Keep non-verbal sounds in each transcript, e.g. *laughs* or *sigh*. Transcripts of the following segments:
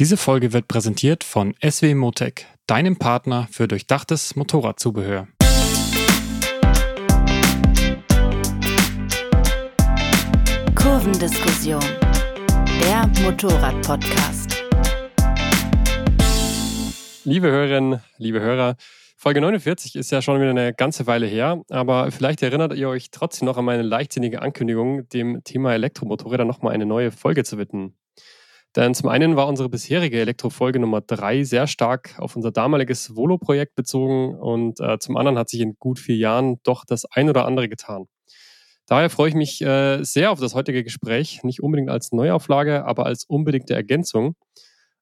Diese Folge wird präsentiert von SW Motec, deinem Partner für durchdachtes Motorradzubehör. Kurvendiskussion, der Motorrad-Podcast. Liebe Hörerinnen, liebe Hörer, Folge 49 ist ja schon wieder eine ganze Weile her, aber vielleicht erinnert ihr euch trotzdem noch an meine leichtsinnige Ankündigung, dem Thema Elektromotorräder nochmal eine neue Folge zu widmen. Denn zum einen war unsere bisherige Elektrofolge Nummer 3 sehr stark auf unser damaliges Volo-Projekt bezogen und äh, zum anderen hat sich in gut vier Jahren doch das ein oder andere getan. Daher freue ich mich äh, sehr auf das heutige Gespräch, nicht unbedingt als Neuauflage, aber als unbedingte Ergänzung.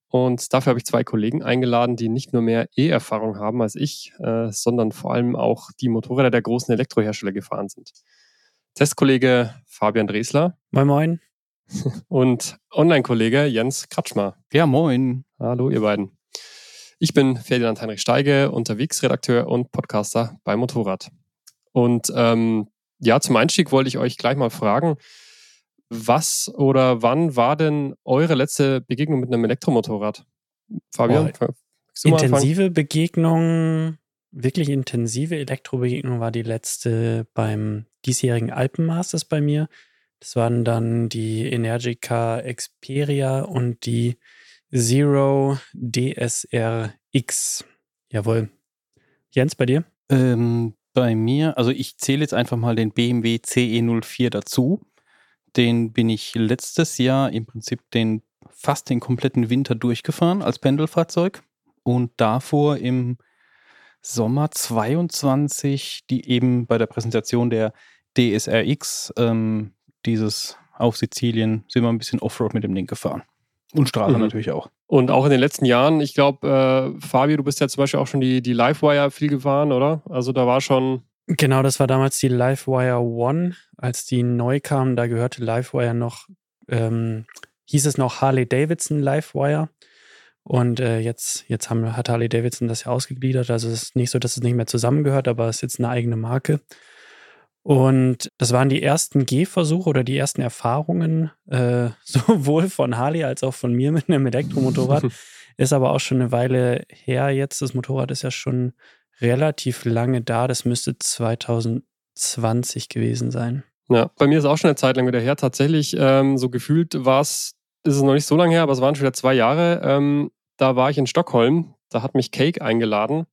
Und dafür habe ich zwei Kollegen eingeladen, die nicht nur mehr E-Erfahrung haben als ich, äh, sondern vor allem auch die Motorräder der großen Elektrohersteller gefahren sind. Testkollege Fabian Dresler. Moin, moin. Und Online-Kollege Jens Kratschmer. Ja, moin. Hallo, ihr beiden. Ich bin Ferdinand Heinrich Steige, Unterwegsredakteur und Podcaster bei Motorrad. Und ähm, ja, zum Einstieg wollte ich euch gleich mal fragen, was oder wann war denn eure letzte Begegnung mit einem Elektromotorrad? Fabian? Oh, intensive Begegnung, wirklich intensive Elektrobegegnung war die letzte beim diesjährigen Alpenmasters bei mir. Das waren dann die Energica Xperia und die Zero DSRX. Jawohl. Jens, bei dir? Ähm, bei mir, also ich zähle jetzt einfach mal den BMW CE04 dazu. Den bin ich letztes Jahr im Prinzip den fast den kompletten Winter durchgefahren als Pendelfahrzeug und davor im Sommer 22 die eben bei der Präsentation der DSRX ähm, dieses auf Sizilien sind wir ein bisschen Offroad mit dem Ding gefahren. Und Straße mhm. natürlich auch. Und auch in den letzten Jahren, ich glaube, äh, Fabio, du bist ja zum Beispiel auch schon die, die Livewire viel gefahren, oder? Also da war schon. Genau, das war damals die Livewire One. Als die neu kam, da gehörte Livewire noch, ähm, hieß es noch Harley Davidson Livewire. Und äh, jetzt, jetzt haben, hat Harley Davidson das ja ausgegliedert. Also es ist nicht so, dass es nicht mehr zusammengehört, aber es ist jetzt eine eigene Marke. Und das waren die ersten Gehversuche oder die ersten Erfahrungen, äh, *laughs* sowohl von Harley als auch von mir mit einem Elektromotorrad. *laughs* ist aber auch schon eine Weile her jetzt. Das Motorrad ist ja schon relativ lange da. Das müsste 2020 gewesen sein. Ja, bei mir ist auch schon eine Zeit lang wieder her. Tatsächlich, ähm, so gefühlt war es, ist es noch nicht so lange her, aber es waren schon wieder zwei Jahre. Ähm, da war ich in Stockholm. Da hat mich Cake eingeladen.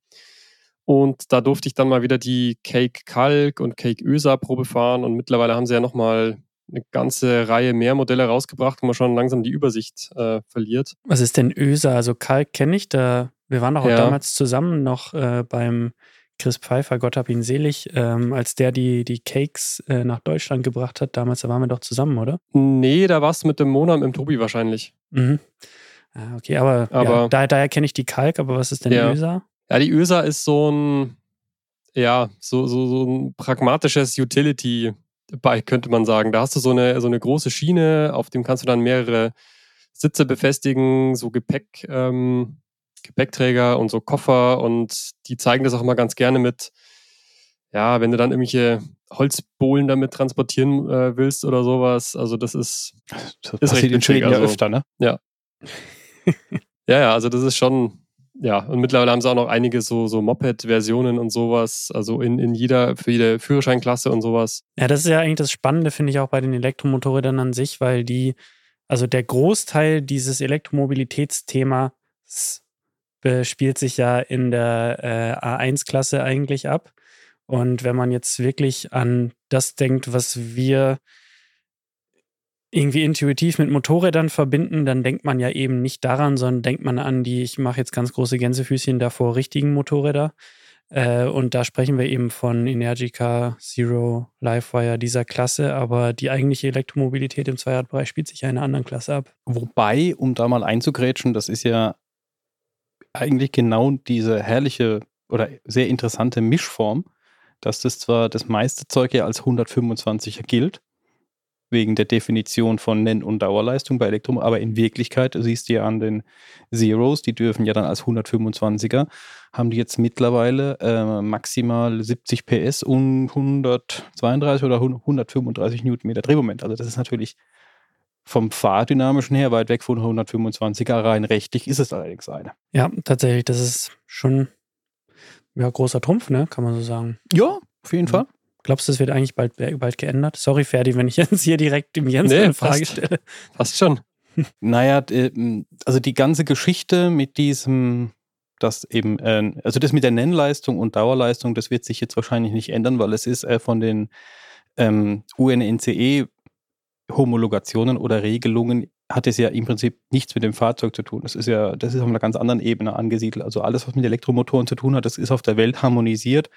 Und da durfte ich dann mal wieder die Cake Kalk und Cake Ösa Probe fahren. Und mittlerweile haben sie ja nochmal eine ganze Reihe mehr Modelle rausgebracht, wo man schon langsam die Übersicht äh, verliert. Was ist denn Ösa? Also Kalk kenne ich da. Wir waren doch auch ja. damals zusammen noch äh, beim Chris Pfeiffer, Gott hab ihn selig, ähm, als der die, die Cakes äh, nach Deutschland gebracht hat. Damals, da waren wir doch zusammen, oder? Nee, da warst du mit dem Mona und dem Tobi wahrscheinlich. Mhm. Ah, okay, aber, aber ja, daher, daher kenne ich die Kalk, aber was ist denn ja. Ösa? Ja, die ÖSA ist so ein, ja, so, so, so ein pragmatisches Utility-Bike, könnte man sagen. Da hast du so eine, so eine große Schiene, auf dem kannst du dann mehrere Sitze befestigen, so Gepäck, ähm, Gepäckträger und so Koffer und die zeigen das auch immer ganz gerne mit, ja, wenn du dann irgendwelche Holzbohlen damit transportieren äh, willst oder sowas. Also das ist, das ist recht in Schweden also, ja öfter, ne? Ja. *laughs* ja, ja, also das ist schon, ja, und mittlerweile haben sie auch noch einige so, so Moped-Versionen und sowas, also in, in jeder, für jede Führerscheinklasse und sowas. Ja, das ist ja eigentlich das Spannende, finde ich auch bei den Elektromotorrädern an sich, weil die, also der Großteil dieses Elektromobilitätsthemas spielt sich ja in der äh, A1-Klasse eigentlich ab. Und wenn man jetzt wirklich an das denkt, was wir irgendwie intuitiv mit Motorrädern verbinden, dann denkt man ja eben nicht daran, sondern denkt man an die, ich mache jetzt ganz große Gänsefüßchen davor, richtigen Motorräder. Äh, und da sprechen wir eben von Energica, Zero, Livewire dieser Klasse, aber die eigentliche Elektromobilität im Zweiradbereich spielt sich ja in einer anderen Klasse ab. Wobei, um da mal einzugrätschen, das ist ja eigentlich genau diese herrliche oder sehr interessante Mischform, dass das zwar das meiste Zeug ja als 125er gilt, wegen der Definition von Nenn- und Dauerleistung bei Elektro, aber in Wirklichkeit siehst du ja an den Zeros, die dürfen ja dann als 125er, haben die jetzt mittlerweile äh, maximal 70 PS und 132 oder 135 Newtonmeter Drehmoment. Also das ist natürlich vom Fahrdynamischen her weit weg von 125er rein. Rechtlich ist es allerdings eine. Ja, tatsächlich, das ist schon ja, großer Trumpf, ne? Kann man so sagen. Ja, auf jeden Mhm. Fall. Glaubst du, es wird eigentlich bald, bald geändert? Sorry, Ferdi, wenn ich *laughs* jetzt hier direkt dem Jens Nee, eine Frage passt. stelle. Fast schon. *laughs* Naja, d- also die ganze Geschichte mit diesem, das eben, äh, also das mit der Nennleistung und Dauerleistung, das wird sich jetzt wahrscheinlich nicht ändern, weil es ist äh, von den ähm, UNNCE-Homologationen oder Regelungen hat es ja im Prinzip nichts mit dem Fahrzeug zu tun. Das ist ja, das ist auf einer ganz anderen Ebene angesiedelt. Also alles, was mit Elektromotoren zu tun hat, das ist auf der Welt harmonisiert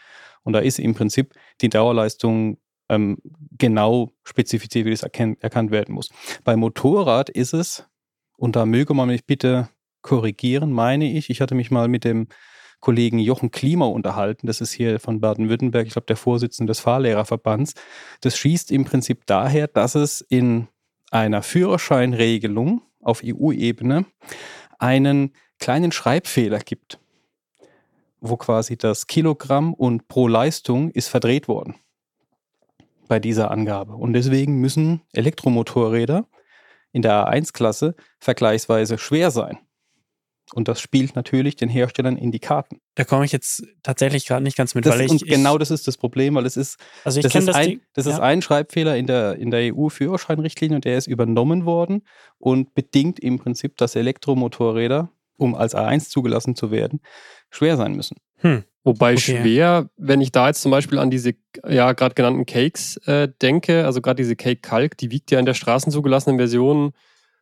und da ist im Prinzip die Dauerleistung ähm, genau spezifiziert, wie das erkannt werden muss. Bei Motorrad ist es, und da möge man mich bitte korrigieren, meine ich, ich hatte mich mal mit dem Kollegen Jochen Klima unterhalten, das ist hier von Baden-Württemberg, ich glaube der Vorsitzende des Fahrlehrerverbands. Das schießt im Prinzip daher, dass es in einer Führerscheinregelung auf EU-Ebene einen kleinen Schreibfehler gibt, wo quasi das Kilogramm und pro Leistung ist verdreht worden bei dieser Angabe. Und deswegen müssen Elektromotorräder in der A1-Klasse vergleichsweise schwer sein. Und das spielt natürlich den Herstellern in die Karten. Da komme ich jetzt tatsächlich gerade nicht ganz mit, Das, weil ich. und ich, genau das ist das Problem, weil es ist, also ich das, ist, das ein, das ist ja. ein Schreibfehler in der, in der EU-Führerscheinrichtlinie und der ist übernommen worden und bedingt im Prinzip, dass Elektromotorräder, um als A1 zugelassen zu werden, schwer sein müssen. Wobei Okay. schwer, wenn ich da jetzt zum Beispiel an diese, ja, gerade genannten Cakes äh, denke, also gerade diese Cake Kalk, die wiegt ja in der straßenzugelassenen Version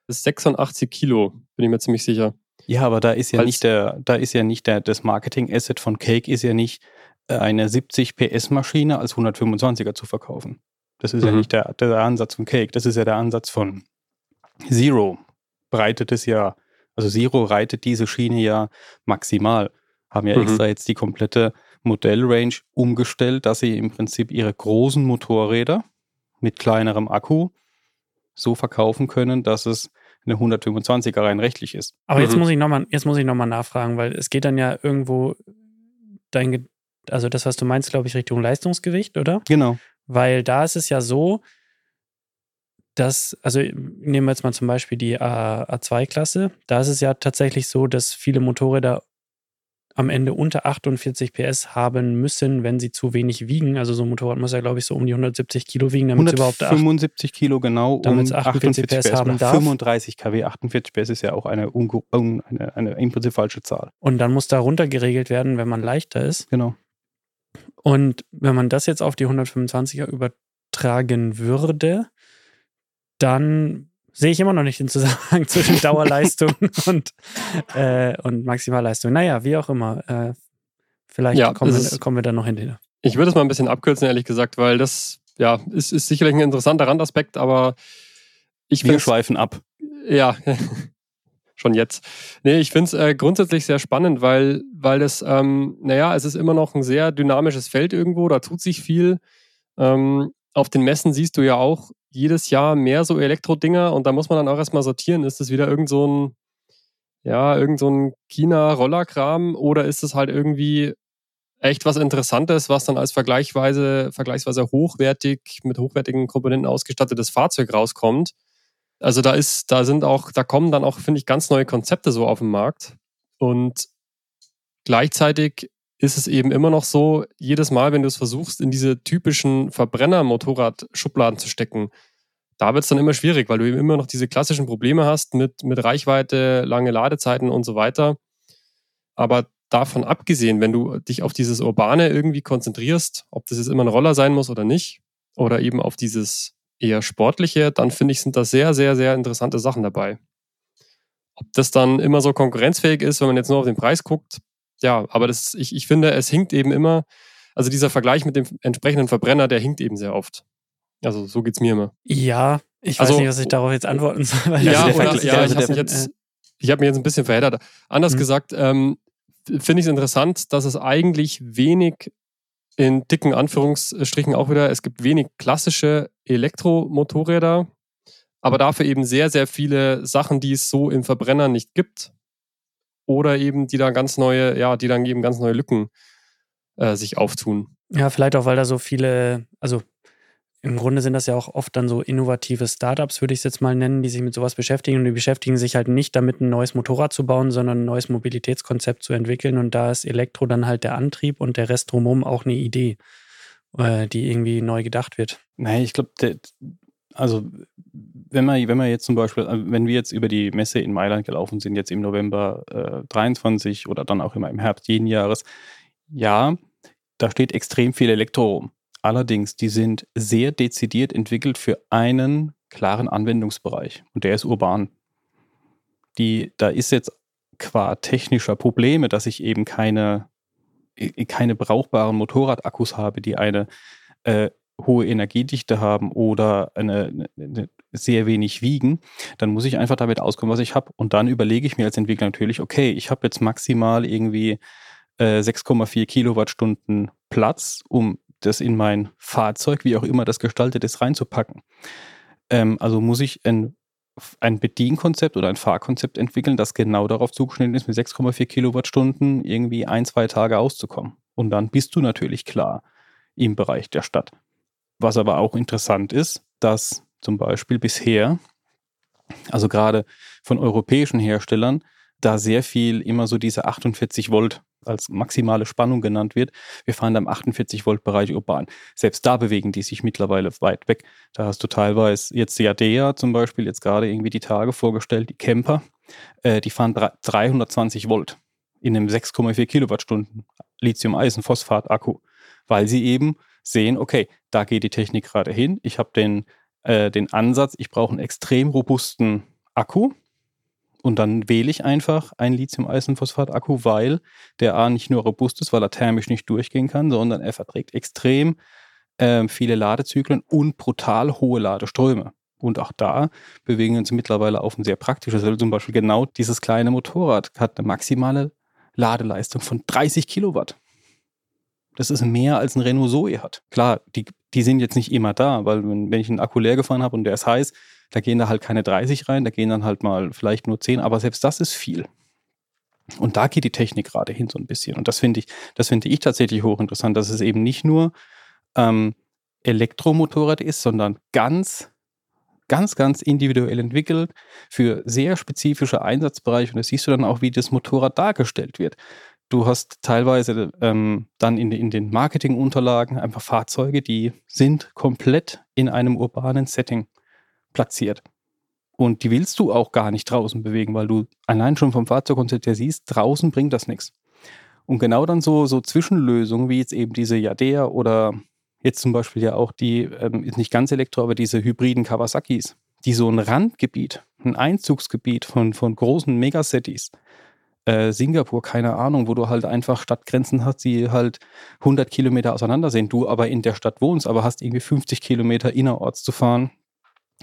86 Kilo, bin ich mir ziemlich sicher. Ja, aber da ist ja Als- nicht der, da ist ja nicht der, das Marketing-Asset von Cake ist ja nicht äh, eine 70 PS-Maschine als 125er zu verkaufen. Das ist ja Mhm. nicht der, der Ansatz von Cake. Das ist ja der Ansatz von Zero. Breitet es ja, also Zero reitet diese Schiene ja maximal. Haben ja Mhm. extra jetzt die komplette Modellrange umgestellt, dass sie im Prinzip ihre großen Motorräder mit kleinerem Akku so verkaufen können, dass es eine 125er rein rechtlich ist. Aber jetzt Mhm. muss ich nochmal, jetzt muss ich noch mal nachfragen, weil es geht dann ja irgendwo dein, also das, was du meinst, glaube ich, Richtung Leistungsgewicht, oder? Genau. Weil da ist es ja so, dass, also nehmen wir jetzt mal zum Beispiel die A, A2-Klasse, da ist es ja tatsächlich so, dass viele Motorräder am Ende unter 48 PS haben müssen, wenn sie zu wenig wiegen. Also so ein Motorrad muss ja, glaube ich, so um die 170 Kilo wiegen, damit es überhaupt 8, 175 Kilo genau, damit es 48 PS haben oder darf. 35 kW, 48 PS ist ja auch eine, un- eine, eine im Prinzip falsche Zahl. und dann muss da runter geregelt werden, wenn man leichter ist. Genau. Und wenn man das jetzt auf die 125er übertragen würde, dann sehe ich immer noch nicht den Zusammenhang *laughs* zwischen Dauerleistung *laughs* und, äh, und Maximalleistung. Naja, wie auch immer. Äh, vielleicht Ja, kommen, es wir, kommen wir da noch hinterher. Ich würde es mal ein bisschen abkürzen, ehrlich gesagt, weil das, ja, ist, ist sicherlich ein interessanter Randaspekt, aber ich Wir schweifen ab. Ja, *laughs* schon jetzt. Nee, ich finde es äh, grundsätzlich sehr spannend, weil, weil das, ähm, naja, es ist immer noch ein sehr dynamisches Feld irgendwo, da tut sich viel. Ähm, auf den Messen siehst du ja auch jedes Jahr mehr so Elektro-Dinger und da muss man dann auch erstmal sortieren, ist das wieder irgend so ein, ja, irgend so ein China-Rollerkram oder ist es halt irgendwie echt was Interessantes, was dann als vergleichsweise, vergleichsweise hochwertig, mit hochwertigen Komponenten ausgestattetes Fahrzeug rauskommt. Also da ist, da sind auch, da kommen dann auch, finde ich, ganz neue Konzepte so auf den Markt. Und gleichzeitig ist es eben immer noch so, jedes Mal, wenn du es versuchst, in diese typischen Verbrenner-Motorrad-Schubladen zu stecken, da wird es dann immer schwierig, weil du eben immer noch diese klassischen Probleme hast mit, mit Reichweite, lange Ladezeiten und so weiter. Aber davon abgesehen, wenn du dich auf dieses Urbane irgendwie konzentrierst, ob das jetzt immer ein Roller sein muss oder nicht, oder eben auf dieses eher sportliche, dann finde ich, sind da sehr, sehr, sehr interessante Sachen dabei. Ob das dann immer so konkurrenzfähig ist, wenn man jetzt nur auf den Preis guckt, ja, aber das, ich, ich finde, es hinkt eben immer, also dieser Vergleich mit dem entsprechenden Verbrenner, der hinkt eben sehr oft. Also so geht's mir immer. Ja, ich Also- weiß nicht, was ich darauf jetzt antworten soll. Weil Ja, oder, ja also ich habe mich jetzt, ich habe mich jetzt ein bisschen verheddert. Anders Mhm. gesagt, ähm, finde ich es interessant, dass es eigentlich wenig in dicken Anführungsstrichen auch wieder, es gibt wenig klassische Elektromotorräder, aber dafür eben sehr, sehr viele Sachen, die es so im Verbrenner nicht gibt. Oder eben, die da ganz neue, ja, die dann eben ganz neue Lücken äh, sich auftun. Ja, vielleicht auch, weil da so viele, also im Grunde sind das ja auch oft dann so innovative Startups, würde ich es jetzt mal nennen, die sich mit sowas beschäftigen. Und die beschäftigen sich halt nicht damit, ein neues Motorrad zu bauen, sondern ein neues Mobilitätskonzept zu entwickeln. Und da ist Elektro dann halt der Antrieb und der Rest drumherum auch eine Idee, äh, die irgendwie neu gedacht wird. Nein, ich glaube, also wenn man, wenn man jetzt zum Beispiel, äh, wenn wir jetzt über die Messe in Mailand gelaufen sind, jetzt im November äh, 23 oder dann auch immer im Herbst jeden Jahres, ja, da steht extrem viel Elektro. Allerdings, die sind sehr dezidiert entwickelt für einen klaren Anwendungsbereich und der ist urban. Die, da ist jetzt qua technischer Probleme, dass ich eben keine, keine brauchbaren Motorradakkus habe, die eine äh, hohe Energiedichte haben oder eine, eine, sehr wenig wiegen, dann muss ich einfach damit auskommen, was ich habe. Und dann überlege ich mir als Entwickler natürlich, okay, ich habe jetzt maximal irgendwie äh, 6,4 Kilowattstunden Platz, um das in mein Fahrzeug, wie auch immer das gestaltet ist, reinzupacken. Ähm, also muss ich ein, ein Bedienkonzept oder ein Fahrkonzept entwickeln, das genau darauf zugeschnitten ist, mit 6,4 Kilowattstunden irgendwie ein, zwei Tage auszukommen. Und dann bist du natürlich klar im Bereich der Stadt. Was aber auch interessant ist, dass zum Beispiel bisher, also gerade von europäischen Herstellern, da sehr viel immer so diese 48 Volt als maximale Spannung genannt wird. Wir fahren da im 48 Volt Bereich urban. Selbst da bewegen die sich mittlerweile weit weg. Da hast du teilweise jetzt die ADEA zum Beispiel jetzt gerade irgendwie die Tage vorgestellt, die Camper, äh, die fahren 320 Volt in einem 6,4 Kilowattstunden Lithium-Eisen-Phosphat-Akku, weil sie eben sehen, okay, da geht die Technik gerade hin. Ich habe den, äh, den Ansatz, ich brauche einen extrem robusten Akku, und dann wähle ich einfach einen Lithium-Eisenphosphat-Akku, weil der A nicht nur robust ist, weil er thermisch nicht durchgehen kann, sondern er verträgt extrem äh, viele Ladezyklen und brutal hohe Ladeströme. Und auch da bewegen wir uns mittlerweile auf ein sehr praktisches Level. Zum Beispiel genau dieses kleine Motorrad hat eine maximale Ladeleistung von 30 Kilowatt. Das ist mehr als ein Renault Zoe hat. Klar, die, die sind jetzt nicht immer da, weil wenn, wenn ich einen Akku leer gefahren habe und der ist heiß, da gehen da halt keine 30 rein, da gehen dann halt mal vielleicht nur 10, aber selbst das ist viel. Und da geht die Technik gerade hin so ein bisschen. Und das finde ich, das finde ich tatsächlich hochinteressant, dass es eben nicht nur ähm, Elektromotorrad ist, sondern ganz, ganz, ganz individuell entwickelt für sehr spezifische Einsatzbereiche. Und das siehst du dann auch, wie das Motorrad dargestellt wird. Du hast teilweise ähm, dann in, in den Marketingunterlagen einfach Fahrzeuge, die sind komplett in einem urbanen Setting platziert. Und die willst du auch gar nicht draußen bewegen, weil du allein schon vom Fahrzeugkonzept her siehst, draußen bringt das nichts. Und genau dann so, so Zwischenlösungen, wie jetzt eben diese Yadea oder jetzt zum Beispiel ja auch die, ähm, ist nicht ganz Elektro, aber diese hybriden Kawasakis, die so ein Randgebiet, ein Einzugsgebiet von, von großen Megacities, äh, Singapur, keine Ahnung, wo du halt einfach Stadtgrenzen hast, die halt 100 Kilometer auseinander sind, du aber in der Stadt wohnst, aber hast irgendwie 50 Kilometer innerorts zu fahren,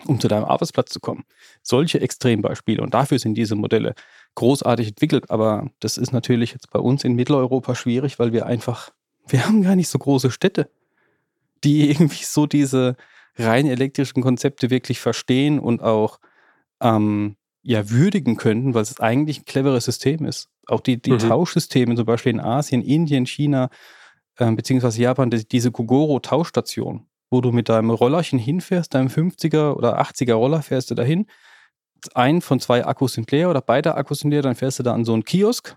um zu deinem Arbeitsplatz zu kommen. Solche Extrembeispiele. Und dafür sind diese Modelle großartig entwickelt. Aber das ist natürlich jetzt bei uns in Mitteleuropa schwierig, weil wir einfach, wir haben gar nicht so große Städte, die *laughs* irgendwie so diese rein elektrischen Konzepte wirklich verstehen und auch ähm, ja würdigen könnten, weil es eigentlich ein cleveres System ist. Auch die, die mhm. Tauschsysteme, zum Beispiel in Asien, Indien, China, äh, beziehungsweise Japan, diese Kogoro-Tauschstation, wo du mit deinem Rollerchen hinfährst, deinem 50er oder 80er Roller fährst du dahin. Ein von zwei Akkus sind leer oder beide Akkus sind leer, dann fährst du da an so einen Kiosk,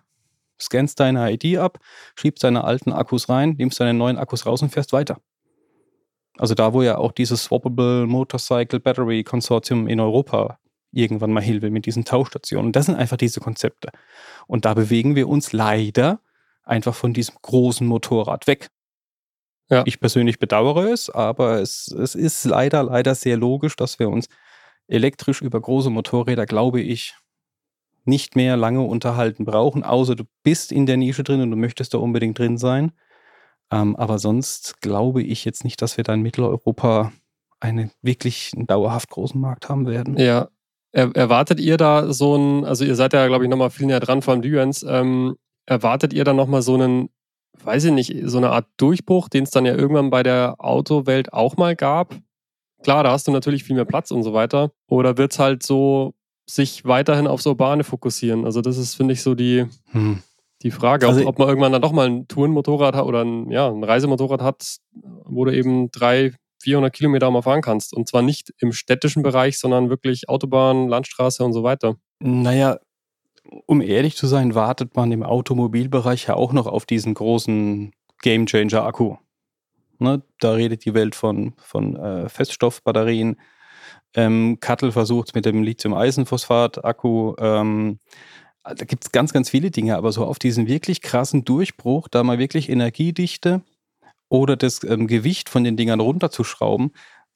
scannst deine ID ab, schiebst deine alten Akkus rein, nimmst deine neuen Akkus raus und fährst weiter. Also da, wo ja auch dieses Swappable Motorcycle Battery Consortium in Europa irgendwann mal will mit diesen Tauschstationen. Das sind einfach diese Konzepte. Und da bewegen wir uns leider einfach von diesem großen Motorrad weg. Ja. Ich persönlich bedauere es, aber es, es ist leider, leider sehr logisch, dass wir uns elektrisch über große Motorräder, glaube ich, nicht mehr lange unterhalten brauchen, außer du bist in der Nische drin und du möchtest da unbedingt drin sein. Ähm, aber sonst glaube ich jetzt nicht, dass wir da in Mitteleuropa einen wirklich einen dauerhaft großen Markt haben werden. Ja. Er, erwartet ihr da so ein, also ihr seid ja, glaube ich, nochmal viel näher dran, vor allem ähm, erwartet ihr da nochmal so einen weiß ich nicht, so eine Art Durchbruch, den es dann ja irgendwann bei der Autowelt auch mal gab. Klar, da hast du natürlich viel mehr Platz und so weiter. Oder wird es halt so sich weiterhin aufs Urbane fokussieren? Also, das ist, finde ich, so die, hm. die Frage, also, ob, ob, man irgendwann dann doch mal ein Tourenmotorrad hat oder ein, ja, ein Reisemotorrad hat, wo du eben drei, 400 Kilometer mal fahren kannst. Und zwar nicht im städtischen Bereich, sondern wirklich Autobahn, Landstraße und so weiter. Naja, um ehrlich zu sein, wartet man im Automobilbereich ja auch noch auf diesen großen Gamechanger-Akku. Ne, da redet die Welt von, von äh, Feststoffbatterien. Ähm, Kattel versucht mit dem Lithium-Eisenphosphat-Akku. Ähm, da gibt es ganz, ganz viele Dinge, aber so auf diesen wirklich krassen Durchbruch, da mal wirklich Energiedichte oder das ähm, Gewicht von den Dingern runterzuschrauben,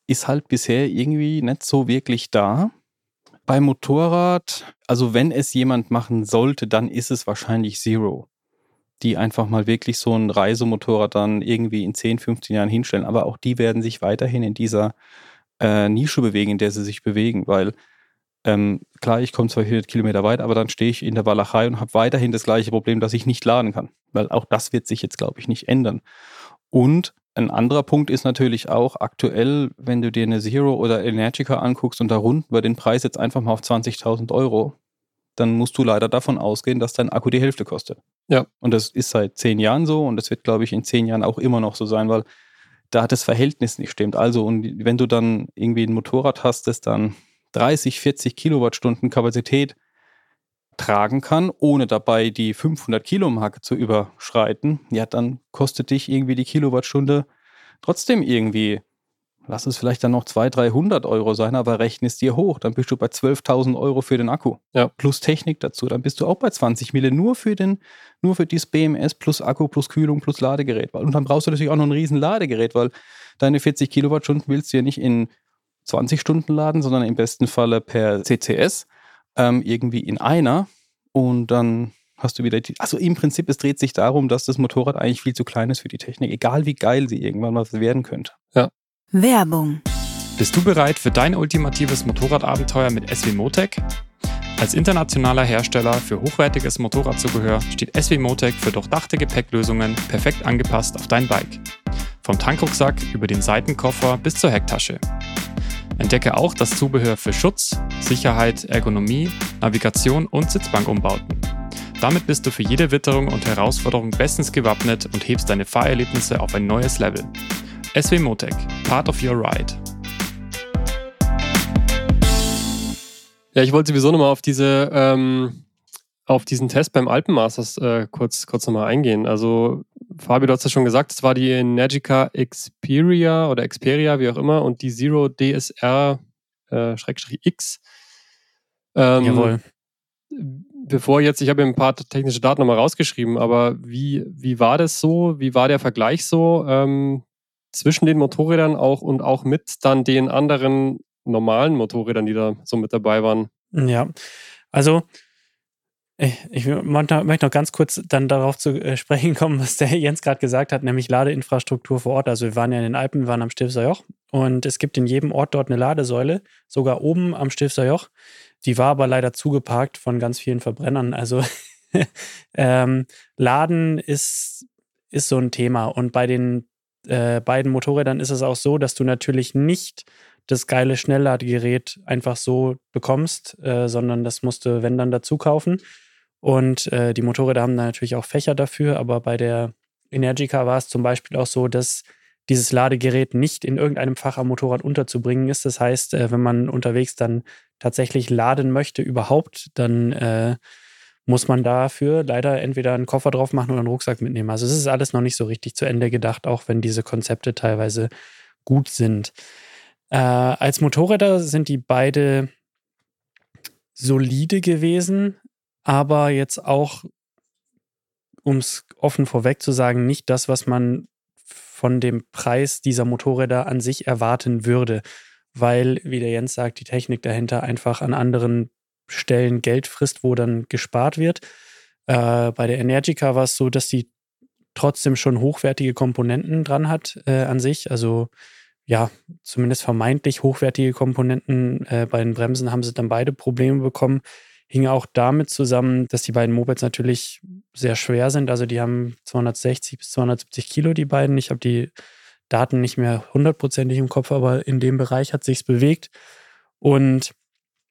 ist halt bisher irgendwie nicht so wirklich da. Beim Motorrad, also wenn es jemand machen sollte, dann ist es wahrscheinlich Zero. Die einfach mal wirklich so ein Reisemotorrad dann irgendwie in 10, 15 Jahren hinstellen. Aber auch die werden sich weiterhin in dieser äh, Nische bewegen, in der sie sich bewegen, weil ähm, klar, ich komme zwar 400 Kilometer weit, aber dann stehe ich in der Walachei und habe weiterhin das gleiche Problem, dass ich nicht laden kann. Weil auch das wird sich jetzt, glaube ich, nicht ändern. Und ein anderer Punkt ist natürlich auch aktuell, wenn du dir eine Zero oder Energica anguckst und da runden wir den Preis jetzt einfach mal auf 20.000 Euro, dann musst du leider davon ausgehen, dass dein Akku die Hälfte kostet. Ja. Und das ist seit zehn Jahren so und das wird, glaube ich, in zehn Jahren auch immer noch so sein, weil da das Verhältnis nicht stimmt. Also, und wenn du dann irgendwie ein Motorrad hast, das dann 30, 40 Kilowattstunden Kapazität tragen kann, ohne dabei die 500 Kilo Marke zu überschreiten, ja, dann kostet dich irgendwie die Kilowattstunde trotzdem irgendwie, lass es vielleicht dann noch 200, 300 Euro sein, aber rechne es dir hoch, dann bist du bei 12.000 Euro für den Akku. Ja. Plus Technik dazu, dann bist du auch bei 20 Mille nur für den, nur für dieses BMS plus Akku plus Kühlung plus Ladegerät. Und dann brauchst du natürlich auch noch ein riesen Ladegerät, weil deine 40 Kilowattstunden willst du ja nicht in 20 Stunden laden, sondern im besten Falle per CCS ähm, irgendwie in einer und dann hast du wieder die. Also im Prinzip, es dreht sich darum, dass das Motorrad eigentlich viel zu klein ist für die Technik, egal wie geil sie irgendwann mal werden könnte. Ja. Werbung. Bist du bereit für dein ultimatives Motorradabenteuer mit SW Motec? Als internationaler Hersteller für hochwertiges Motorradzubehör steht SW Motec für durchdachte Gepäcklösungen perfekt angepasst auf dein Bike. Vom Tankrucksack über den Seitenkoffer bis zur Hecktasche. Entdecke auch das Zubehör für Schutz, Sicherheit, Ergonomie, Navigation und Sitzbankumbauten. Damit bist du für jede Witterung und Herausforderung bestens gewappnet und hebst deine Fahrerlebnisse auf ein neues Level. SW Motec, part of your ride. Ja, ich wollte sowieso nochmal auf diese ähm, auf diesen Test beim Alpenmasters äh, kurz, kurz nochmal eingehen. Also, Fabio, du hast ja schon gesagt, es war die Energica Xperia oder Xperia, wie auch immer, und die Zero DSR äh, X. Ähm, Jawohl. Bevor jetzt, ich habe ein paar technische Daten nochmal rausgeschrieben, aber wie, wie war das so? Wie war der Vergleich so ähm, zwischen den Motorrädern auch und auch mit dann den anderen normalen Motorrädern, die da so mit dabei waren? Ja, also ich möchte noch ganz kurz dann darauf zu äh, sprechen *laughs* kommen, was der Jens gerade gesagt hat, nämlich Ladeinfrastruktur vor Ort. Also wir waren ja in den Alpen, wir waren am Stilfser Joch und es gibt in jedem Ort dort eine Ladesäule, sogar oben am Stilfser Joch. Die war aber leider zugeparkt von ganz vielen Verbrennern. Also *laughs* ähm, Laden ist, ist so ein Thema. Und bei den äh, beiden Motorrädern ist es auch so, dass du natürlich nicht das geile Schnellladegerät einfach so bekommst, äh, sondern das musst du, wenn dann, dazu kaufen. Und äh, die Motorräder haben da natürlich auch Fächer dafür, aber bei der Energica war es zum Beispiel auch so, dass dieses Ladegerät nicht in irgendeinem Fach am Motorrad unterzubringen ist. Das heißt, äh, wenn man unterwegs dann tatsächlich laden möchte überhaupt, dann äh, muss man dafür leider entweder einen Koffer drauf machen oder einen Rucksack mitnehmen. Also es ist alles noch nicht so richtig zu Ende gedacht, auch wenn diese Konzepte teilweise gut sind. Äh, als Motorräder sind die beide solide gewesen aber jetzt auch, um es offen vorweg zu sagen, nicht das, was man von dem Preis dieser Motorräder an sich erwarten würde, weil, wie der Jens sagt, die Technik dahinter einfach an anderen Stellen Geld frisst, wo dann gespart wird. Äh, bei der Energica war es so, dass die trotzdem schon hochwertige Komponenten dran hat äh, an sich. Also ja, zumindest vermeintlich hochwertige Komponenten. Äh, bei den Bremsen haben sie dann beide Probleme bekommen hing auch damit zusammen, dass die beiden Mopeds natürlich sehr schwer sind. Also die haben 260 bis 270 Kilo, die beiden. Ich habe die Daten nicht mehr hundertprozentig im Kopf, aber in dem Bereich hat sich's bewegt. Und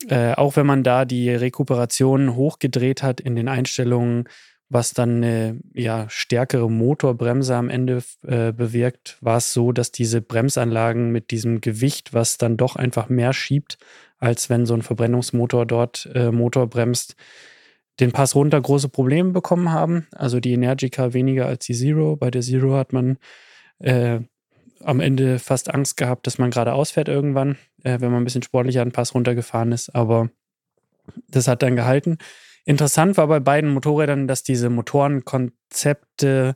äh, auch wenn man da die Rekuperation hochgedreht hat in den Einstellungen, was dann eine ja, stärkere Motorbremse am Ende äh, bewirkt, war es so, dass diese Bremsanlagen mit diesem Gewicht, was dann doch einfach mehr schiebt, als wenn so ein Verbrennungsmotor dort äh, Motor bremst, den Pass runter große Probleme bekommen haben. Also die Energica weniger als die Zero. Bei der Zero hat man äh, am Ende fast Angst gehabt, dass man gerade ausfährt irgendwann, äh, wenn man ein bisschen sportlicher einen Pass runtergefahren ist. Aber das hat dann gehalten. Interessant war bei beiden Motorrädern, dass diese Motorenkonzepte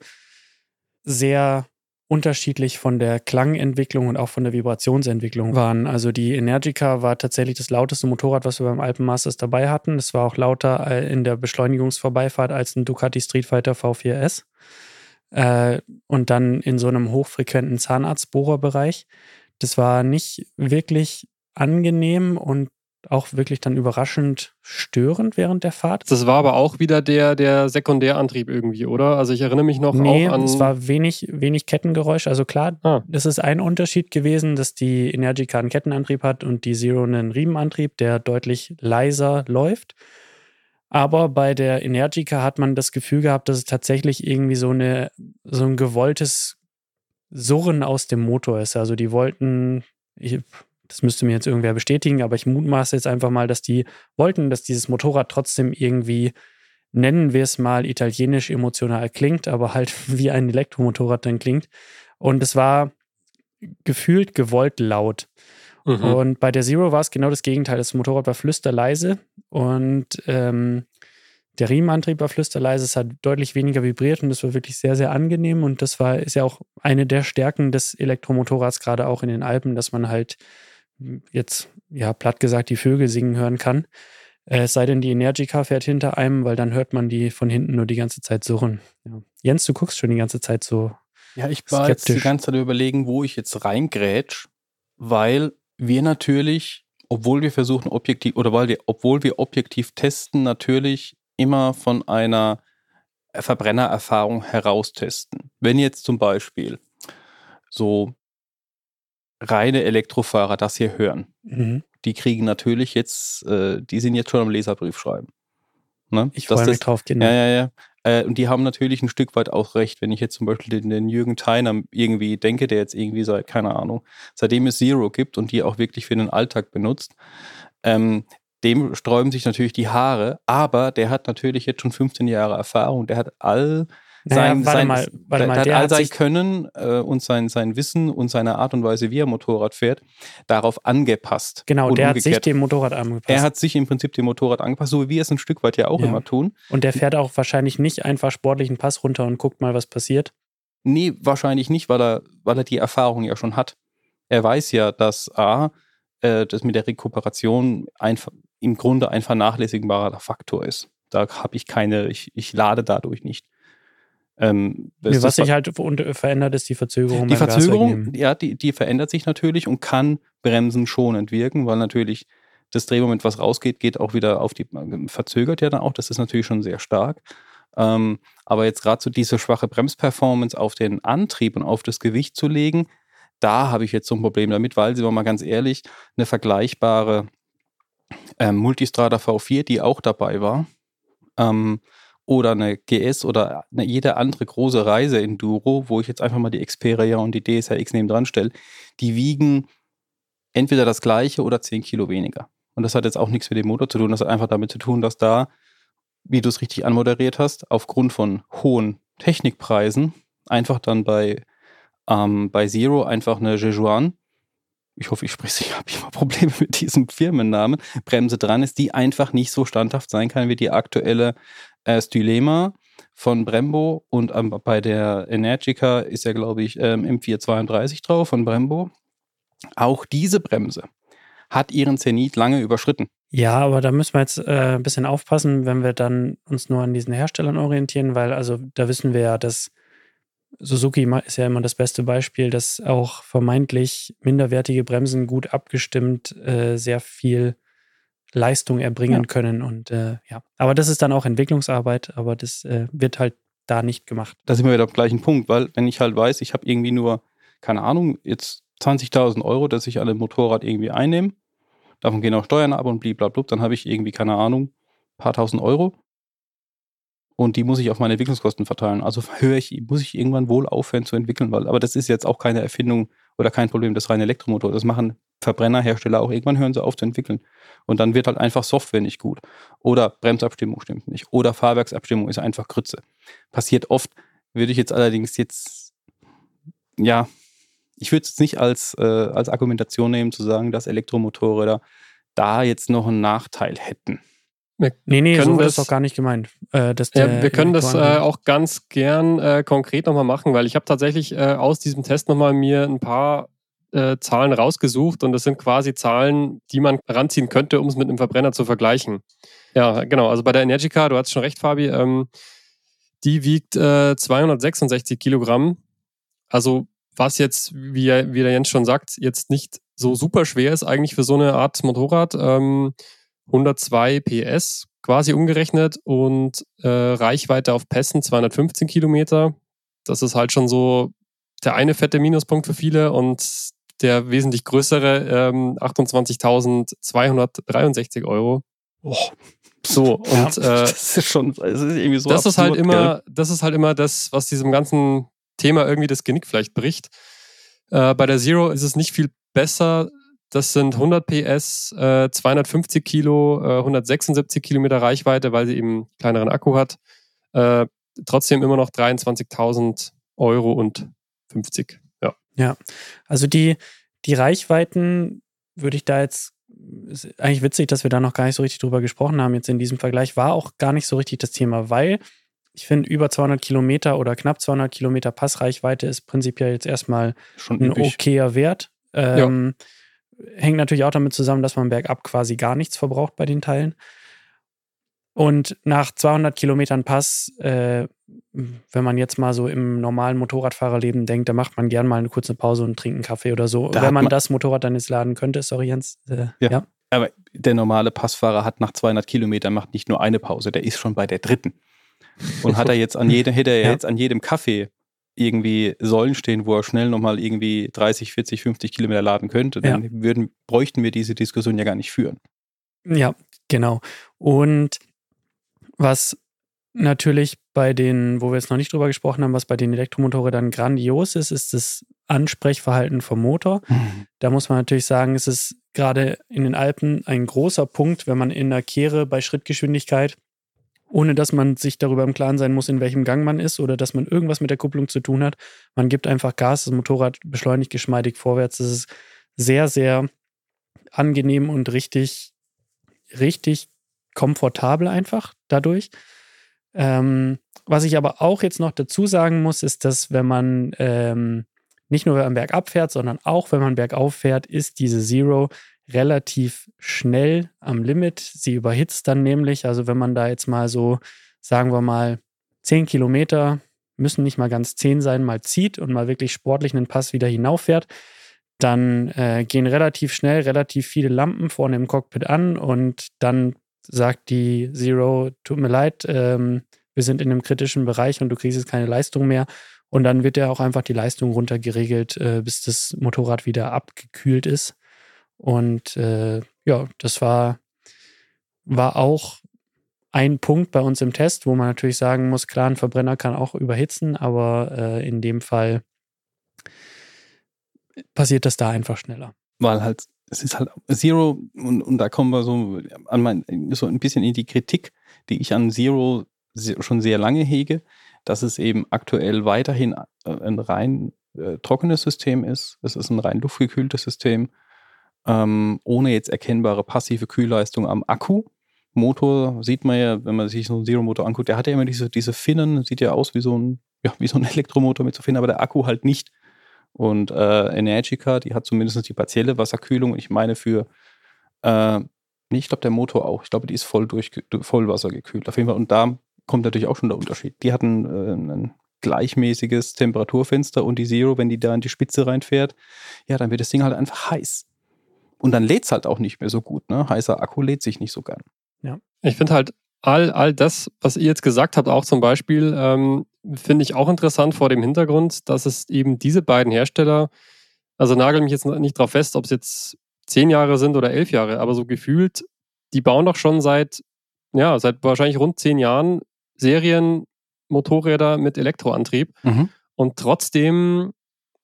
sehr unterschiedlich von der Klangentwicklung und auch von der Vibrationsentwicklung waren. Also die Energica war tatsächlich das lauteste Motorrad, was wir beim Alpenmasters dabei hatten. Es war auch lauter äh, in der Beschleunigungsvorbeifahrt als ein Ducati Street Fighter V4S. Äh, und dann in so einem hochfrequenten Zahnarztbohrerbereich. Das war nicht wirklich angenehm und auch wirklich dann überraschend störend während der Fahrt. Das war aber auch wieder der, der Sekundärantrieb irgendwie, oder? Also ich erinnere mich noch nee, auch an. Es war wenig, wenig Kettengeräusch. Also klar, ah. das ist ein Unterschied gewesen, dass die Energica einen Kettenantrieb hat und die Zero einen Riemenantrieb, der deutlich leiser läuft. Aber bei der Energica hat man das Gefühl gehabt, dass es tatsächlich irgendwie so, eine, so ein gewolltes Surren aus dem Motor ist. Also die wollten, ich das müsste mir jetzt irgendwer bestätigen, aber ich mutmaße jetzt einfach mal, dass die wollten, dass dieses Motorrad trotzdem irgendwie, nennen wir es mal, italienisch emotional klingt, aber halt *laughs* wie ein Elektromotorrad dann klingt. Und es war gefühlt gewollt laut. Mhm. Und bei der Zero war es genau das Gegenteil. Das Motorrad war flüsterleise und ähm, der Riemenantrieb war flüsterleise. Es hat deutlich weniger vibriert und das war wirklich sehr, sehr angenehm. Und das war, ist ja auch eine der Stärken des Elektromotorrads, gerade auch in den Alpen, dass man halt jetzt, ja, platt gesagt, die Vögel singen hören kann. Äh, es sei denn, die Energica fährt hinter einem, weil dann hört man die von hinten nur die ganze Zeit surren. Ja. Jens, du guckst schon die ganze Zeit so. Ja, ich war skeptisch. jetzt die ganze Zeit überlegen, wo ich jetzt reingrätsch, weil wir natürlich, obwohl wir versuchen, objektiv, oder weil wir, obwohl wir objektiv testen, natürlich immer von einer Verbrennererfahrung heraustesten. Wenn jetzt zum Beispiel so reine Elektrofahrer das hier hören, mhm. die kriegen natürlich jetzt, äh, die sind jetzt schon am Leserbrief schreiben. Ne? Ich freue mich drauf, genau. Ja, ja, ja. Äh, und die haben natürlich ein Stück weit auch recht. Wenn ich jetzt zum Beispiel den, den Jürgen Theiner irgendwie denke, der jetzt irgendwie seit, keine Ahnung, seitdem es Zero gibt und die auch wirklich für den Alltag benutzt, ähm, dem sträuben sich natürlich die Haare, aber der hat natürlich jetzt schon 15 Jahre Erfahrung, der hat all sein, naja, sein, mal, warte mal, der, hat all sein Können äh, und sein, sein Wissen und seine Art und Weise, wie er Motorrad fährt, darauf angepasst. Genau, der umgekehrt. hat sich dem Motorrad angepasst. Er hat sich im Prinzip dem Motorrad angepasst, so wie wir es ein Stück weit ja auch ja. immer tun. Und der fährt auch wahrscheinlich nicht einfach sportlichen Pass runter und guckt mal, was passiert. Nee, wahrscheinlich nicht, weil er, weil er die Erfahrung ja schon hat. Er weiß ja, dass A, äh, das mit der Rekuperation einfach, im Grunde ein vernachlässigbarer Faktor ist. Da habe ich keine, ich, ich lade dadurch nicht. Ähm, nee, was sich halt verändert, ist die Verzögerung. Die Verzögerung, ja, die, die verändert sich natürlich und kann Bremsen schonend wirken, weil natürlich das Drehmoment, was rausgeht, geht auch wieder auf die, verzögert ja dann auch. Das ist natürlich schon sehr stark. Ähm, aber jetzt gerade so diese schwache Bremsperformance auf den Antrieb und auf das Gewicht zu legen, da habe ich jetzt so ein Problem damit, weil, sind wir mal ganz ehrlich, eine vergleichbare ähm, Multistrada V4, die auch dabei war, ähm, oder eine GS oder eine, jede andere große Reise-Enduro, wo ich jetzt einfach mal die Xperia und die DSRX neben dran stelle, die wiegen entweder das gleiche oder 10 Kilo weniger. Und das hat jetzt auch nichts mit dem Motor zu tun, das hat einfach damit zu tun, dass da, wie du es richtig anmoderiert hast, aufgrund von hohen Technikpreisen einfach dann bei, ähm, bei Zero einfach eine Jejuan ich hoffe, ich spreche, *laughs* ich habe immer Probleme mit diesem Firmennamen, Bremse dran ist, die einfach nicht so standhaft sein kann wie die aktuelle äh, Stylema von Brembo und ähm, bei der Energica ist ja, glaube ich, ähm, M432 drauf von Brembo. Auch diese Bremse hat ihren Zenit lange überschritten. Ja, aber da müssen wir jetzt äh, ein bisschen aufpassen, wenn wir dann uns nur an diesen Herstellern orientieren, weil also da wissen wir ja, dass Suzuki ist ja immer das beste Beispiel, dass auch vermeintlich minderwertige Bremsen gut abgestimmt äh, sehr viel Leistung erbringen ja. können. Und äh, ja, aber das ist dann auch Entwicklungsarbeit, aber das äh, wird halt da nicht gemacht. Da sind wir wieder am gleichen Punkt, weil wenn ich halt weiß, ich habe irgendwie nur, keine Ahnung, jetzt 20.000 Euro, dass ich an dem Motorrad irgendwie einnehme, davon gehen auch Steuern ab und blablabla, dann habe ich irgendwie, keine Ahnung, ein paar tausend Euro. und die muss ich auf meine Entwicklungskosten verteilen. Also höre ich, muss ich irgendwann wohl aufhören zu entwickeln, weil, aber das ist jetzt auch keine Erfindung oder kein Problem des reinen Elektromotors. Das machen Verbrennerhersteller auch. Irgendwann hören sie auf zu entwickeln. Und dann wird halt einfach Software nicht gut. Oder Bremsabstimmung stimmt nicht. Oder Fahrwerksabstimmung ist einfach Grütze. Passiert oft, würde ich jetzt allerdings jetzt, ja, ich würde es nicht als, äh, als Argumentation nehmen, zu sagen, dass Elektromotorräder da jetzt noch einen Nachteil hätten. Wir nee, nee, so das, ist doch gar nicht gemeint. Äh, ja, wir können das äh, auch ganz gern äh, konkret nochmal machen, weil ich habe tatsächlich äh, aus diesem Test nochmal mir ein paar äh, Zahlen rausgesucht und das sind quasi Zahlen, die man ranziehen könnte, um es mit einem Verbrenner zu vergleichen. Ja, genau. Also bei der Energica, du hast schon recht, Fabi, ähm, die wiegt 266 äh, Kilogramm. Also was jetzt, wie, wie der Jens schon sagt, jetzt nicht so super schwer ist eigentlich für so eine Art Motorrad. Ähm, 102 PS quasi umgerechnet und äh, Reichweite auf Pässen 215 Kilometer. Das ist halt schon so der eine fette Minuspunkt für viele und der wesentlich größere ähm, 28.263 Euro. Oh. So, *laughs* und ja, äh, das ist schon, das ist irgendwie so. Das absurd, ist halt immer, gell? das ist halt immer das, was diesem ganzen Thema irgendwie das Genick vielleicht bricht. Äh, bei der Zero ist es nicht viel besser. Das sind 100 PS, äh, 250 Kilo, äh, 176 Kilometer Reichweite, weil sie eben kleineren Akku hat. Äh, trotzdem immer noch 23.000 Euro und 50. Ja. Also die, die Reichweiten würde ich da jetzt, ist eigentlich witzig, dass wir da noch gar nicht so richtig drüber gesprochen haben jetzt in diesem Vergleich, war auch gar nicht so richtig das Thema, weil ich finde, über 200 Kilometer oder knapp 200 Kilometer Passreichweite ist prinzipiell jetzt erstmal Schon ein üblich. okayer Wert. Ähm, ja. Hängt natürlich auch damit zusammen, dass man bergab quasi gar nichts verbraucht bei den Teilen. Und nach 200 Kilometern Pass, äh, wenn man jetzt mal so im normalen Motorradfahrerleben denkt, da macht man gern mal eine kurze Pause und trinkt einen Kaffee oder so. Da wenn man, man, das Motorrad dann jetzt laden könnte, sorry Jens. Äh, ja. ja. Aber der normale Passfahrer hat nach 200 Kilometern macht nicht nur eine Pause, der ist schon bei der dritten. Und hat er jetzt an jedem, hätte er ja. jetzt an jedem Kaffee irgendwie Säulen stehen, wo er schnell nochmal irgendwie 30, 40, 50 Kilometer laden könnte, dann ja. würden, bräuchten wir diese Diskussion ja gar nicht führen. Ja, genau. Und was natürlich bei den, wo wir jetzt noch nicht drüber gesprochen haben, was bei den Elektromotorrädern grandios ist, ist das Ansprechverhalten vom Motor. Mhm. Da muss man natürlich sagen, es ist gerade in den Alpen ein großer Punkt, wenn man in der Kehre bei Schrittgeschwindigkeit ohne dass man sich darüber im Klaren sein muss, in welchem Gang man ist oder dass man irgendwas mit der Kupplung zu tun hat. Man gibt einfach Gas, das Motorrad beschleunigt geschmeidig vorwärts. Das ist sehr, sehr angenehm und richtig, richtig komfortabel einfach dadurch. Ähm, was ich aber auch jetzt noch dazu sagen muss, ist, dass wenn man ähm, nicht nur wenn man bergab fährt, sondern auch wenn man bergauf fährt, ist diese Zero relativ schnell am Limit. Sie überhitzt dann nämlich, also wenn man da jetzt mal so, sagen wir mal, 10 Kilometer, müssen nicht mal ganz 10 sein, mal zieht und mal wirklich sportlich einen Pass wieder hinauffährt, dann äh, gehen relativ schnell relativ viele Lampen vorne im Cockpit an und dann sagt die Zero, tut mir leid, ähm, wir sind in einem kritischen Bereich und du kriegst jetzt keine Leistung mehr. Und dann wird ja auch einfach die Leistung runtergeregelt, äh, bis das Motorrad wieder abgekühlt ist. Und äh, ja, das war, war auch ein Punkt bei uns im Test, wo man natürlich sagen muss, klar, ein Verbrenner kann auch überhitzen, aber äh, in dem Fall passiert das da einfach schneller. Weil halt, es ist halt Zero, und, und da kommen wir so, an mein, so ein bisschen in die Kritik, die ich an Zero schon sehr lange hege, dass es eben aktuell weiterhin äh, ein rein äh, trockenes System ist. Es ist ein rein luftgekühltes System ähm, ohne jetzt erkennbare passive Kühlleistung am Akku. Motor sieht man ja, wenn man sich so einen Zero-Motor anguckt, der hat ja immer diese, diese Finnen, sieht ja aus wie so ein, ja, wie so ein *laughs* Elektromotor mit so Finnen, aber der Akku halt nicht. Und äh, Energica, die hat zumindest die partielle Wasserkühlung. Ich meine für, äh, nee, ich glaube der Motor auch. Ich glaube, die ist voll durch Vollwasser gekühlt. Auf jeden Fall. Und da kommt natürlich auch schon der Unterschied. Die hatten äh, ein gleichmäßiges Temperaturfenster und die Zero, wenn die da in die Spitze reinfährt, ja, dann wird das Ding halt einfach heiß. Und dann lädt es halt auch nicht mehr so gut. Ne? Heißer Akku lädt sich nicht so gern. Ja. Ich finde halt all, all das, was ihr jetzt gesagt habt, auch zum Beispiel, ähm, finde ich auch interessant vor dem Hintergrund, dass es eben diese beiden Hersteller, also nagel mich jetzt nicht drauf fest, ob es jetzt zehn Jahre sind oder elf Jahre, aber so gefühlt, die bauen doch schon seit, ja, seit wahrscheinlich rund zehn Jahren Serienmotorräder mit Elektroantrieb. Mhm. Und trotzdem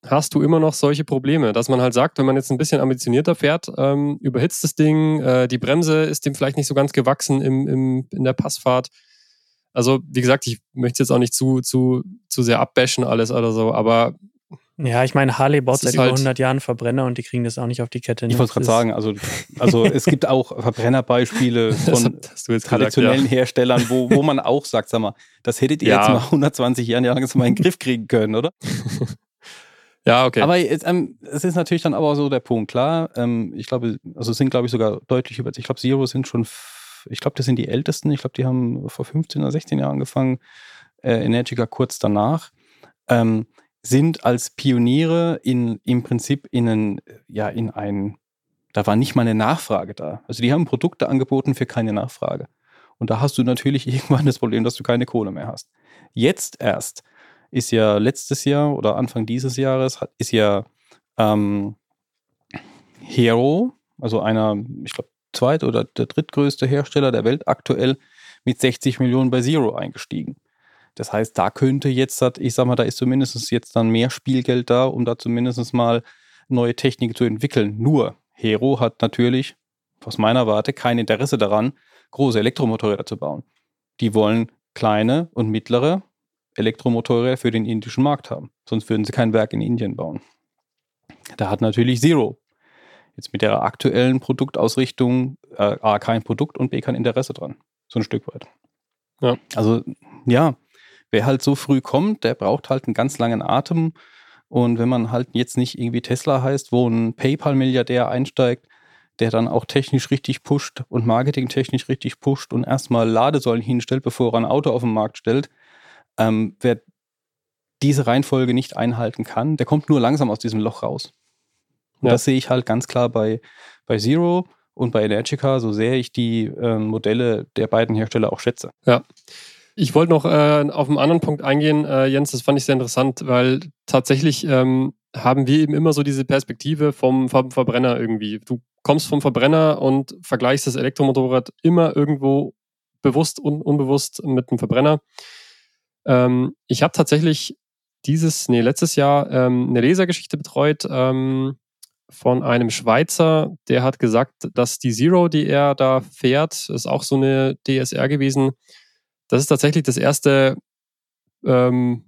hast du immer noch solche Probleme, dass man halt sagt, wenn man jetzt ein bisschen ambitionierter fährt, ähm, überhitzt das Ding, äh, die Bremse ist dem vielleicht nicht so ganz gewachsen im, im, in der Passfahrt. Also, wie gesagt, ich möchte jetzt auch nicht zu, zu, zu sehr abbashen alles oder so, aber Ja, ich meine, Harley baut seit über halt- 100 Jahren Verbrenner und die kriegen das auch nicht auf die Kette. ne? Ich wollte gerade sagen, also, also *laughs* es gibt auch Verbrennerbeispiele von jetzt gesagt, traditionellen Herstellern, wo, wo man auch sagt, sag mal, das hättet ihr Ja. jetzt mal 120 Jahren langsam mal in den Griff kriegen können, oder? *laughs* ja. okay. Aber jetzt, ähm, es ist natürlich dann aber so der Punkt, klar. Ähm, ich glaube, also es sind, glaube ich, sogar deutlich über, ich glaube, Zero sind schon, ich glaube, das sind die ältesten. Ich glaube, die haben vor 15 oder 16 Jahren angefangen, äh, Energica kurz danach. Ähm, sind als Pioniere in, im Prinzip in, einen, ja, in ein, da war nicht mal eine Nachfrage da. Also die haben Produkte angeboten für keine Nachfrage. Und da hast du natürlich *laughs* irgendwann das Problem, dass du keine Kohle mehr hast. Jetzt erst ist ja letztes Jahr oder Anfang dieses Jahres ist ja ähm, Hero, also einer, ich glaube, zweit- oder der drittgrößte Hersteller der Welt aktuell mit 60 Millionen bei Zero eingestiegen. Das heißt, da könnte jetzt, ich sag mal, da ist zumindest jetzt dann mehr Spielgeld da, um da zumindest mal neue Technik zu entwickeln. Nur, Hero hat natürlich aus meiner Warte kein Interesse daran, große Elektromotorräder zu bauen. Die wollen kleine und mittlere Elektromotorräder für den indischen Markt haben. Sonst würden sie kein Werk in Indien bauen. Da hat natürlich Zero jetzt mit der aktuellen Produktausrichtung äh, A kein Produkt und B kein Interesse dran. So ein Stück weit. Ja. Also ja, wer halt so früh kommt, der braucht halt einen ganz langen Atem. Und wenn man halt jetzt nicht irgendwie Tesla heißt, wo ein PayPal-Milliardär einsteigt, der dann auch technisch richtig pusht und marketingtechnisch richtig pusht und erstmal Ladesäulen hinstellt, bevor er ein Auto auf den Markt stellt, ähm, wer diese Reihenfolge nicht einhalten kann, der kommt nur langsam aus diesem Loch raus. Und Ja. das sehe ich halt ganz klar bei, bei Zero und bei Energica, so sehr ich die ähm, Modelle der beiden Hersteller auch schätze. Ich wollte noch äh, auf einen anderen Punkt eingehen, äh, Jens, das fand ich sehr interessant, weil tatsächlich ähm, haben wir eben immer so diese Perspektive vom, vom Verbrenner irgendwie. Du kommst vom Verbrenner und vergleichst das Elektromotorrad immer irgendwo bewusst und unbewusst mit dem Verbrenner. Ähm, ich habe tatsächlich dieses, nee, letztes Jahr ähm, eine Lesergeschichte betreut ähm, von einem Schweizer, der hat gesagt, dass die Zero, die er da fährt, ist auch so eine DSR gewesen, das ist tatsächlich das erste ähm,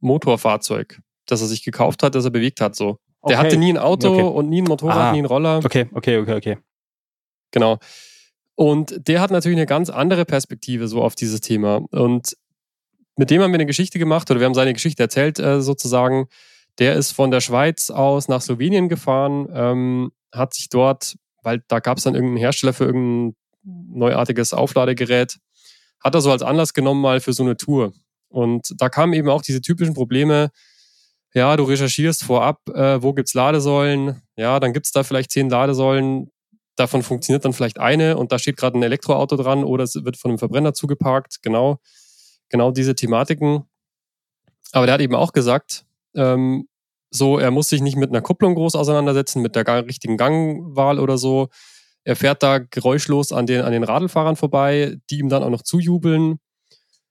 Motorfahrzeug, das er sich gekauft hat, das er bewegt hat. So. Der Okay. hatte nie ein Auto Okay. und nie ein Motorrad, Ah. nie einen Roller. Okay, okay, okay, okay. Genau. Und der hat natürlich eine ganz andere Perspektive so auf dieses Thema. Und mit dem haben wir eine Geschichte gemacht oder wir haben seine Geschichte erzählt äh, sozusagen. Der ist von der Schweiz aus nach Slowenien gefahren, ähm, hat sich dort, weil da gab es dann irgendeinen Hersteller für irgendein neuartiges Aufladegerät, hat er so als Anlass genommen mal für so eine Tour. Und da kamen eben auch diese typischen Probleme. Ja, du recherchierst vorab, äh, wo gibt's Ladesäulen. Ja, dann gibt's da vielleicht zehn Ladesäulen. Davon funktioniert dann vielleicht eine und da steht gerade ein Elektroauto dran oder es wird von einem Verbrenner zugeparkt. Genau, genau diese Thematiken. Aber der hat eben auch gesagt, ähm, so, er muss sich nicht mit einer Kupplung groß auseinandersetzen, mit der richtigen Gangwahl oder so. Er fährt da geräuschlos an den, an den Radlfahrern vorbei, die ihm dann auch noch zujubeln.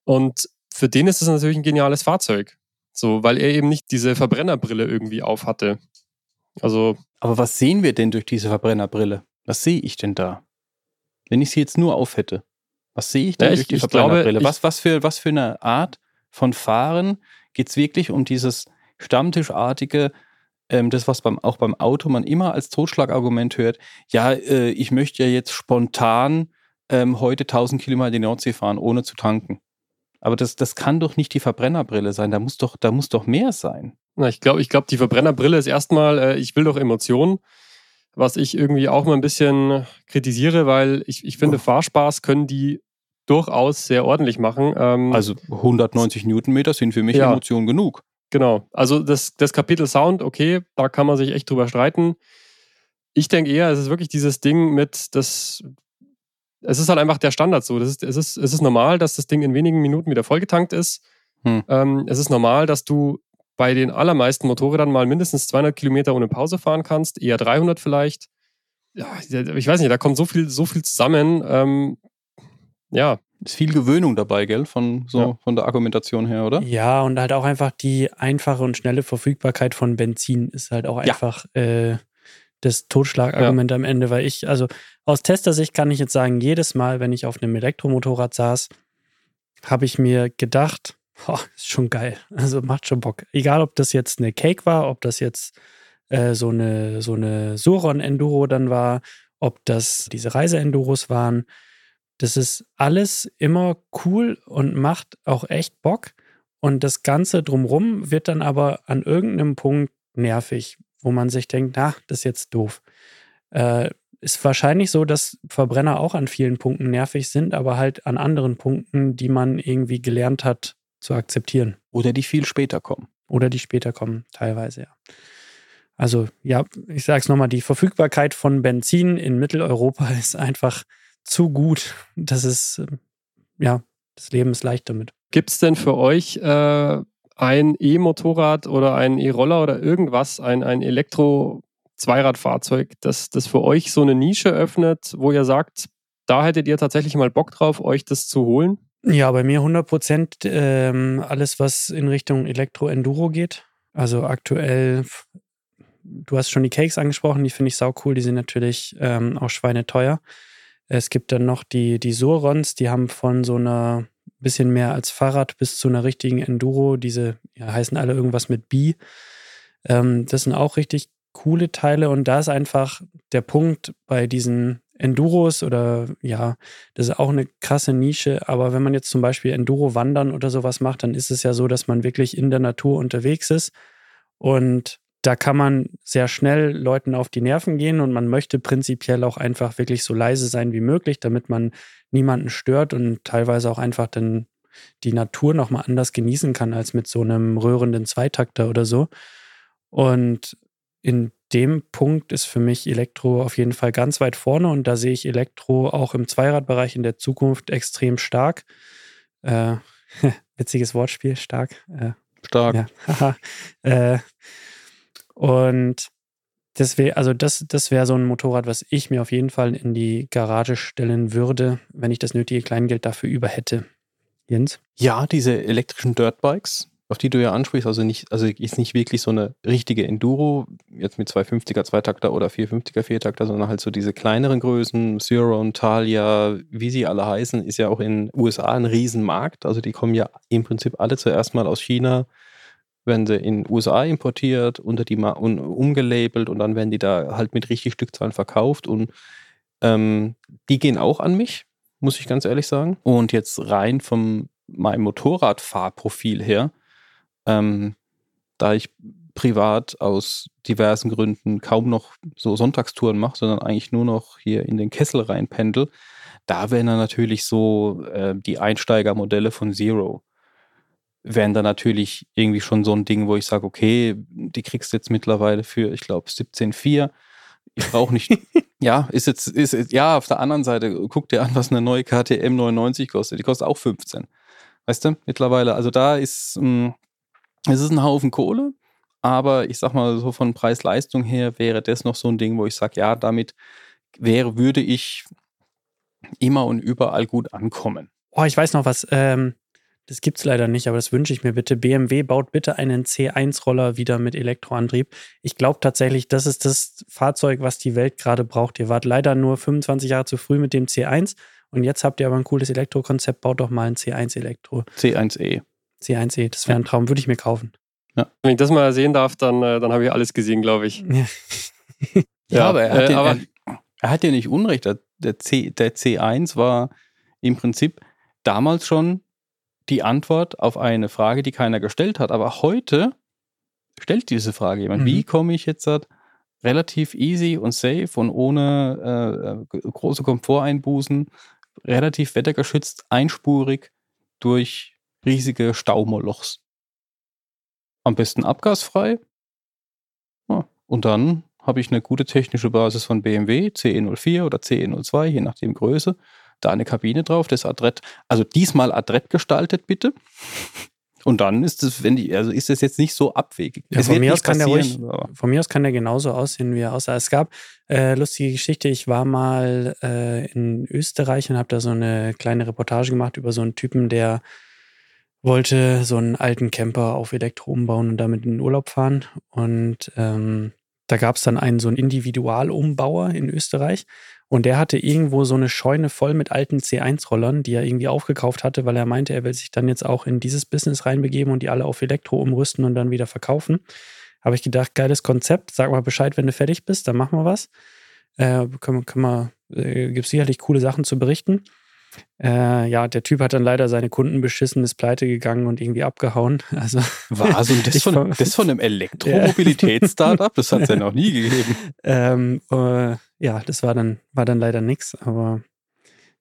Und für den ist es natürlich ein geniales Fahrzeug. So, weil er eben nicht diese Verbrennerbrille irgendwie auf hatte. Also, Aber was sehen wir denn durch diese Verbrennerbrille? Was sehe ich denn da? Wenn ich sie jetzt nur auf hätte, was sehe ich denn Ja, durch die ich glaube, Verbrennerbrille? ich- was, was, für, was für eine Art von Fahren geht es wirklich um dieses Stammtischartige, ähm, das, was beim, auch beim Auto man immer als Totschlagargument hört, ja, äh, ich möchte ja jetzt spontan ähm, heute 1000 Kilometer in die Nordsee fahren, ohne zu tanken. Aber das, das kann doch nicht die Verbrennerbrille sein, da muss doch, da muss doch mehr sein. na, ich glaube, ich glaube, die Verbrennerbrille ist erstmal, äh, ich will doch Emotionen, was ich irgendwie auch mal ein bisschen kritisiere, weil ich, ich finde, Fahrspaß können die durchaus sehr ordentlich machen. Ähm, Also 190 Newtonmeter sind für mich Ja. Emotion genug. Genau. Also das, das Kapitel Sound, okay, da kann man sich echt drüber streiten. Ich denke eher, es ist wirklich dieses Ding mit, das, es ist halt einfach der Standard so. Das ist, es, ist, es ist normal, dass das Ding in wenigen Minuten wieder vollgetankt ist. Hm. Ähm, es ist normal, dass du bei den allermeisten Motorrädern mal mindestens 200 Kilometer ohne Pause fahren kannst, eher 300 vielleicht. Ja, ich weiß nicht, da kommt so viel, so viel zusammen. Ähm, ja, ist viel Gewöhnung dabei, gell? Von, so, Ja. von der Argumentation her, oder? Ja, und halt auch einfach die einfache und schnelle Verfügbarkeit von Benzin ist halt auch Ja. einfach äh, das Totschlagargument am Ende, weil ich, also aus Testersicht kann ich jetzt sagen, jedes Mal, wenn ich auf einem Elektromotorrad saß, habe ich mir gedacht, oh, ist schon geil. *laughs* Also macht schon Bock. Egal, ob das jetzt eine Cake war, ob das jetzt äh, so eine, so eine Suron Enduro dann war, ob das diese Reise-Enduros waren. Das ist alles immer cool und macht auch echt Bock. Und das Ganze drumrum wird dann aber an irgendeinem Punkt nervig, wo man sich denkt, na, das ist jetzt doof. Äh, ist wahrscheinlich so, dass Verbrenner auch an vielen Punkten nervig sind, aber halt an anderen Punkten, die man irgendwie gelernt hat zu akzeptieren. Oder die viel später kommen. Oder die später kommen, teilweise, ja. Also, ja, ich sag's nochmal, die Verfügbarkeit von Benzin in Mitteleuropa *laughs* ist einfach zu gut. Das ist, ja, das Leben ist leicht damit. Gibt es denn für euch äh, ein E-Motorrad oder ein E-Roller oder irgendwas, ein, ein Elektro-Zweiradfahrzeug, das, das für euch so eine Nische öffnet, wo ihr sagt, da hättet ihr tatsächlich mal Bock drauf, euch das zu holen? Ja, bei mir 100 Prozent ähm, alles, was in Richtung Elektro-Enduro geht. Also aktuell, du hast schon die Cakes angesprochen, die finde ich sau cool. Die sind natürlich ähm, auch schweineteuer. Es gibt dann noch die, die Surons, die haben von so einer bisschen mehr als Fahrrad bis zu einer richtigen Enduro. Diese ja, heißen alle irgendwas mit B. Ähm, das sind auch richtig coole Teile und da ist einfach der Punkt bei diesen Enduros oder ja, das ist auch eine krasse Nische, aber wenn man jetzt zum Beispiel Enduro-Wandern oder sowas macht, dann ist es ja so, dass man wirklich in der Natur unterwegs ist und da kann man sehr schnell Leuten auf die Nerven gehen und man möchte prinzipiell auch einfach wirklich so leise sein wie möglich, damit man niemanden stört und teilweise auch einfach dann die Natur nochmal anders genießen kann als mit so einem rührenden Zweitakter oder so. Und in dem Punkt ist für mich Elektro auf jeden Fall ganz weit vorne und da sehe ich Elektro auch im Zweiradbereich in der Zukunft extrem stark. Äh, *laughs* witziges Wortspiel, stark. Äh, Stark. ja, *laughs* äh, und das wäre, also das, das wäre so ein Motorrad, was ich mir auf jeden Fall in die Garage stellen würde, wenn ich das nötige Kleingeld dafür über hätte. Jens? Ja, diese elektrischen Dirtbikes, auf die du ja ansprichst, also nicht, also ist nicht wirklich so eine richtige Enduro, jetzt mit 250er Zweitakter oder 450er Viertakter, sondern halt so diese kleineren Größen, Syron, Thalia, wie sie alle heißen, ist ja auch in USA ein Riesenmarkt. Also die kommen ja im Prinzip alle zuerst mal aus China, werden sie in USA importiert, unter die Ma umgelabelt und dann werden die da halt mit richtig Stückzahlen verkauft und ähm, die gehen auch an mich, muss ich ganz ehrlich sagen. Und jetzt rein vom meinem Motorradfahrprofil her, ähm, da ich privat aus diversen Gründen kaum noch so Sonntagstouren mache, sondern eigentlich nur noch hier in den Kessel rein pendel, da wären dann natürlich so äh, die Einsteigermodelle von Zero. Wären dann natürlich irgendwie schon so ein Ding, wo ich sage, okay, die kriegst du jetzt mittlerweile für, ich glaube, 17,4. Ich brauche nicht. *laughs* ja, ist jetzt, ist, ist- ja, auf der anderen Seite, guck dir an, was eine neue KTM 99 kostet. Die kostet auch 15. Weißt du, mittlerweile, also da ist, mh, es ist ein Haufen Kohle, aber ich sag mal so von Preis-Leistung her wäre das noch so ein Ding, wo ich sage, ja, damit wäre, würde ich immer und überall gut ankommen. Oh, ich weiß noch was. Ähm, das gibt's leider nicht, aber das wünsche ich mir bitte. BMW baut bitte einen C1-Roller wieder mit Elektroantrieb. Ich glaube tatsächlich, das ist das Fahrzeug, was die Welt gerade braucht. Ihr wart leider nur 25 Jahre zu früh mit dem C1 und jetzt habt ihr aber ein cooles Elektrokonzept. Baut doch mal ein C1 Elektro. C1E. C1E, das wäre ein Traum, würde ich mir kaufen. Wenn ich das mal sehen darf, dann, äh, dann habe ich alles gesehen, glaube ich. *laughs* Ja. Ja, aber, er hat, äh, den, aber er, er hat ja nicht Unrecht. Der, der, C, der C1 war im Prinzip damals schon die Antwort auf eine Frage, die keiner gestellt hat. Aber heute stellt diese Frage jemand. Mhm. Wie komme ich jetzt halt relativ easy und safe und ohne äh, große Komforteinbußen, relativ wettergeschützt, einspurig durch riesige Staumolochs? Am besten abgasfrei. Ja, und dann habe ich eine gute technische Basis von BMW, CE04 oder CE02, je nachdem Größe. Da eine Kabine drauf, das adrett, also diesmal adrett gestaltet bitte. Und dann ist es, wenn die, also ist es jetzt nicht so abwegig. Ja, von, mir aus kann der ruhig, von mir aus kann der genauso aussehen, wie er aussah. Es gab äh, lustige Geschichte, ich war mal äh, in Österreich und habe da so eine kleine Reportage gemacht über so einen Typen, der wollte so einen alten Camper auf Elektro umbauen und damit in den Urlaub fahren. Und ähm, da gab es dann einen so einen Individualumbauer in Österreich. Und der hatte irgendwo so eine Scheune voll mit alten C1-Rollern, die er irgendwie aufgekauft hatte, weil er meinte, er will sich dann jetzt auch in dieses Business reinbegeben und die alle auf Elektro umrüsten und dann wieder verkaufen. Habe ich gedacht, geiles Konzept, sag mal Bescheid, wenn du fertig bist, dann machen wir was. Äh, können, können wir, äh, gibt sicherlich coole Sachen zu berichten. Äh, ja, der Typ hat dann leider seine Kunden beschissen, ist pleite gegangen und irgendwie abgehauen. *laughs* Also Was? Und das von, das von einem Elektromobilitäts-Startup? *laughs* *laughs* Das hat es ja noch nie gegeben. ähm, äh, ja, das war dann, war dann leider nix, aber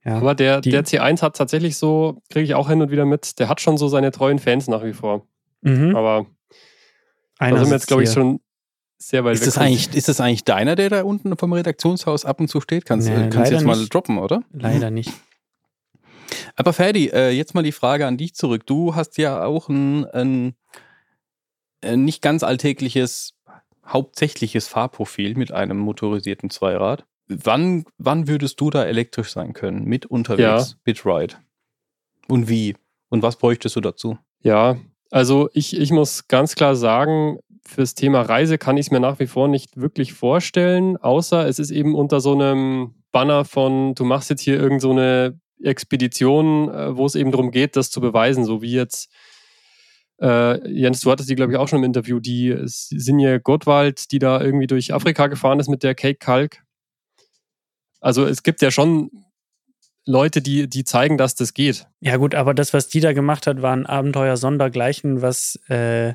ja. Aber der, Die- der C1 hat tatsächlich so, kriege ich auch hin und wieder mit, der hat schon so seine treuen Fans nach wie vor. mhm. Aber Einer da sind wir jetzt, glaube ich, schon sehr weit Ist weg. das, eigentlich, ist das eigentlich deiner, der da unten vom Redaktionshaus ab und zu steht? Kannst, Nee, kannst du jetzt mal nicht. droppen, oder? Leider nicht. Aber Ferdi, äh, jetzt mal die Frage an dich zurück. Du hast ja auch ein, ein, ein nicht ganz alltägliches, hauptsächliches Fahrprofil mit einem motorisierten Zweirad. Wann, wann würdest du da elektrisch sein können? Mit unterwegs, mit Ride? Und wie? Und was bräuchtest du dazu? Ja, also ich, ich muss ganz klar sagen, fürs Thema Reise kann ich es mir nach wie vor nicht wirklich vorstellen, außer es ist eben unter so einem Banner von, du machst jetzt hier irgend so eine Expedition, äh, wo es eben darum geht, das zu beweisen, so wie jetzt äh, Jens, du hattest die, glaube ich, auch schon im Interview, die Sinje Gottwald, die da irgendwie durch Afrika gefahren ist mit der Cake Kalk. Also es gibt ja schon Leute, die, die zeigen, dass das geht. Ja, gut, aber das, was die da gemacht hat, war ein Abenteuer sondergleichen, was äh,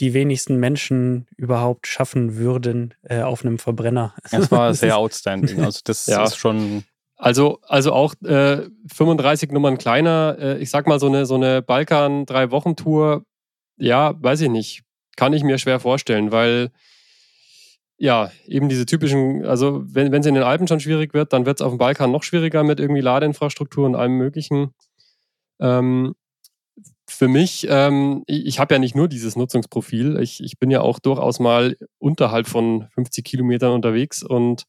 die wenigsten Menschen überhaupt schaffen würden äh, auf einem Verbrenner. Das war *laughs* sehr outstanding. Also das Ja. ist schon. Also, also auch äh, 35 Nummern kleiner. Äh, ich sag mal, so eine, so eine Balkan-Drei-Wochen-Tour, ja, weiß ich nicht. Kann ich mir schwer vorstellen, weil ja, eben diese typischen, also wenn es in den Alpen schon schwierig wird, dann wird es auf dem Balkan noch schwieriger mit irgendwie Ladeinfrastruktur und allem Möglichen. Ähm, für mich, ähm, ich, ich habe ja nicht nur dieses Nutzungsprofil, ich, ich bin ja auch durchaus mal unterhalb von 50 Kilometern unterwegs und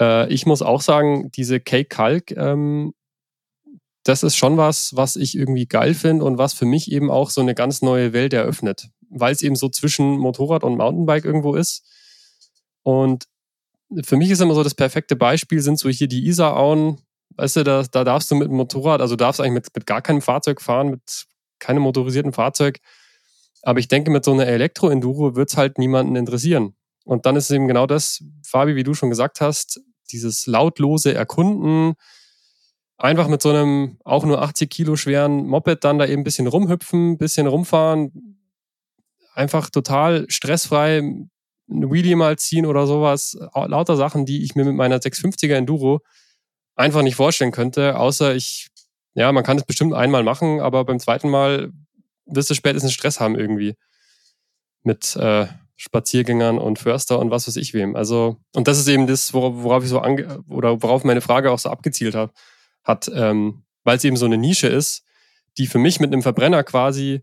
äh, ich muss auch sagen, diese Cake Kalk, ähm, das ist schon was, was ich irgendwie geil finde und was für mich eben auch so eine ganz neue Welt eröffnet, weil es eben so zwischen Motorrad und Mountainbike irgendwo ist. Und für mich ist immer so das perfekte Beispiel sind so hier die Isarauen. Weißt du, da, da darfst du mit dem Motorrad, also darfst eigentlich mit, mit gar keinem Fahrzeug fahren, mit keinem motorisierten Fahrzeug. Aber ich denke, mit so einer Elektro-Enduro wird es halt niemanden interessieren. Und dann ist es eben genau das, Fabi, wie du schon gesagt hast, dieses lautlose Erkunden, einfach mit so einem auch nur 80 Kilo schweren Moped dann da eben ein bisschen rumhüpfen, ein bisschen rumfahren, einfach total stressfrei eine Wheelie mal ziehen oder sowas. Lauter Sachen, die ich mir mit meiner 650er Enduro einfach nicht vorstellen könnte, außer ich, ja, man kann es bestimmt einmal machen, aber beim zweiten Mal wirst du spätestens Stress haben irgendwie mit äh, Spaziergängern und Förster und was weiß ich wem. Also, und das ist eben das, worauf, ich so ange oder worauf meine Frage auch so abgezielt hat, hat ähm, weil es eben so eine Nische ist, die für mich mit einem Verbrenner quasi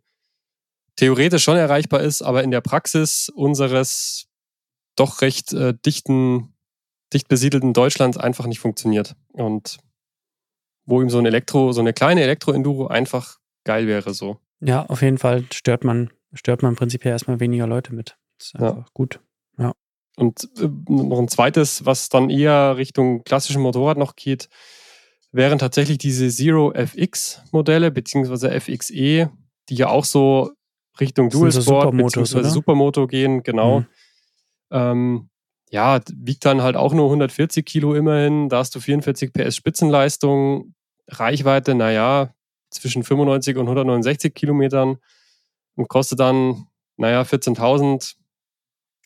theoretisch schon erreichbar ist, aber in der Praxis unseres doch recht äh, dichten, dicht besiedelten Deutschlands einfach nicht funktioniert. Und wo ihm so ein Elektro, so eine kleine Elektro-Enduro einfach geil wäre so. Ja, auf jeden Fall stört man, stört man prinzipiell erstmal weniger Leute mit. Das ist Ja. einfach gut. Und äh, noch ein zweites, was dann eher Richtung klassischen Motorrad noch geht, wären tatsächlich diese Zero FX Modelle, beziehungsweise FXE, die ja auch so Richtung so Dual Sport Supermotos, beziehungsweise? Supermoto gehen, genau. Mhm. Ähm, ja, wiegt dann halt auch nur 140 Kilo immerhin. Da hast du 44 PS Spitzenleistung, Reichweite, naja, zwischen 95 und 169 Kilometern und kostet dann, naja, 14.000.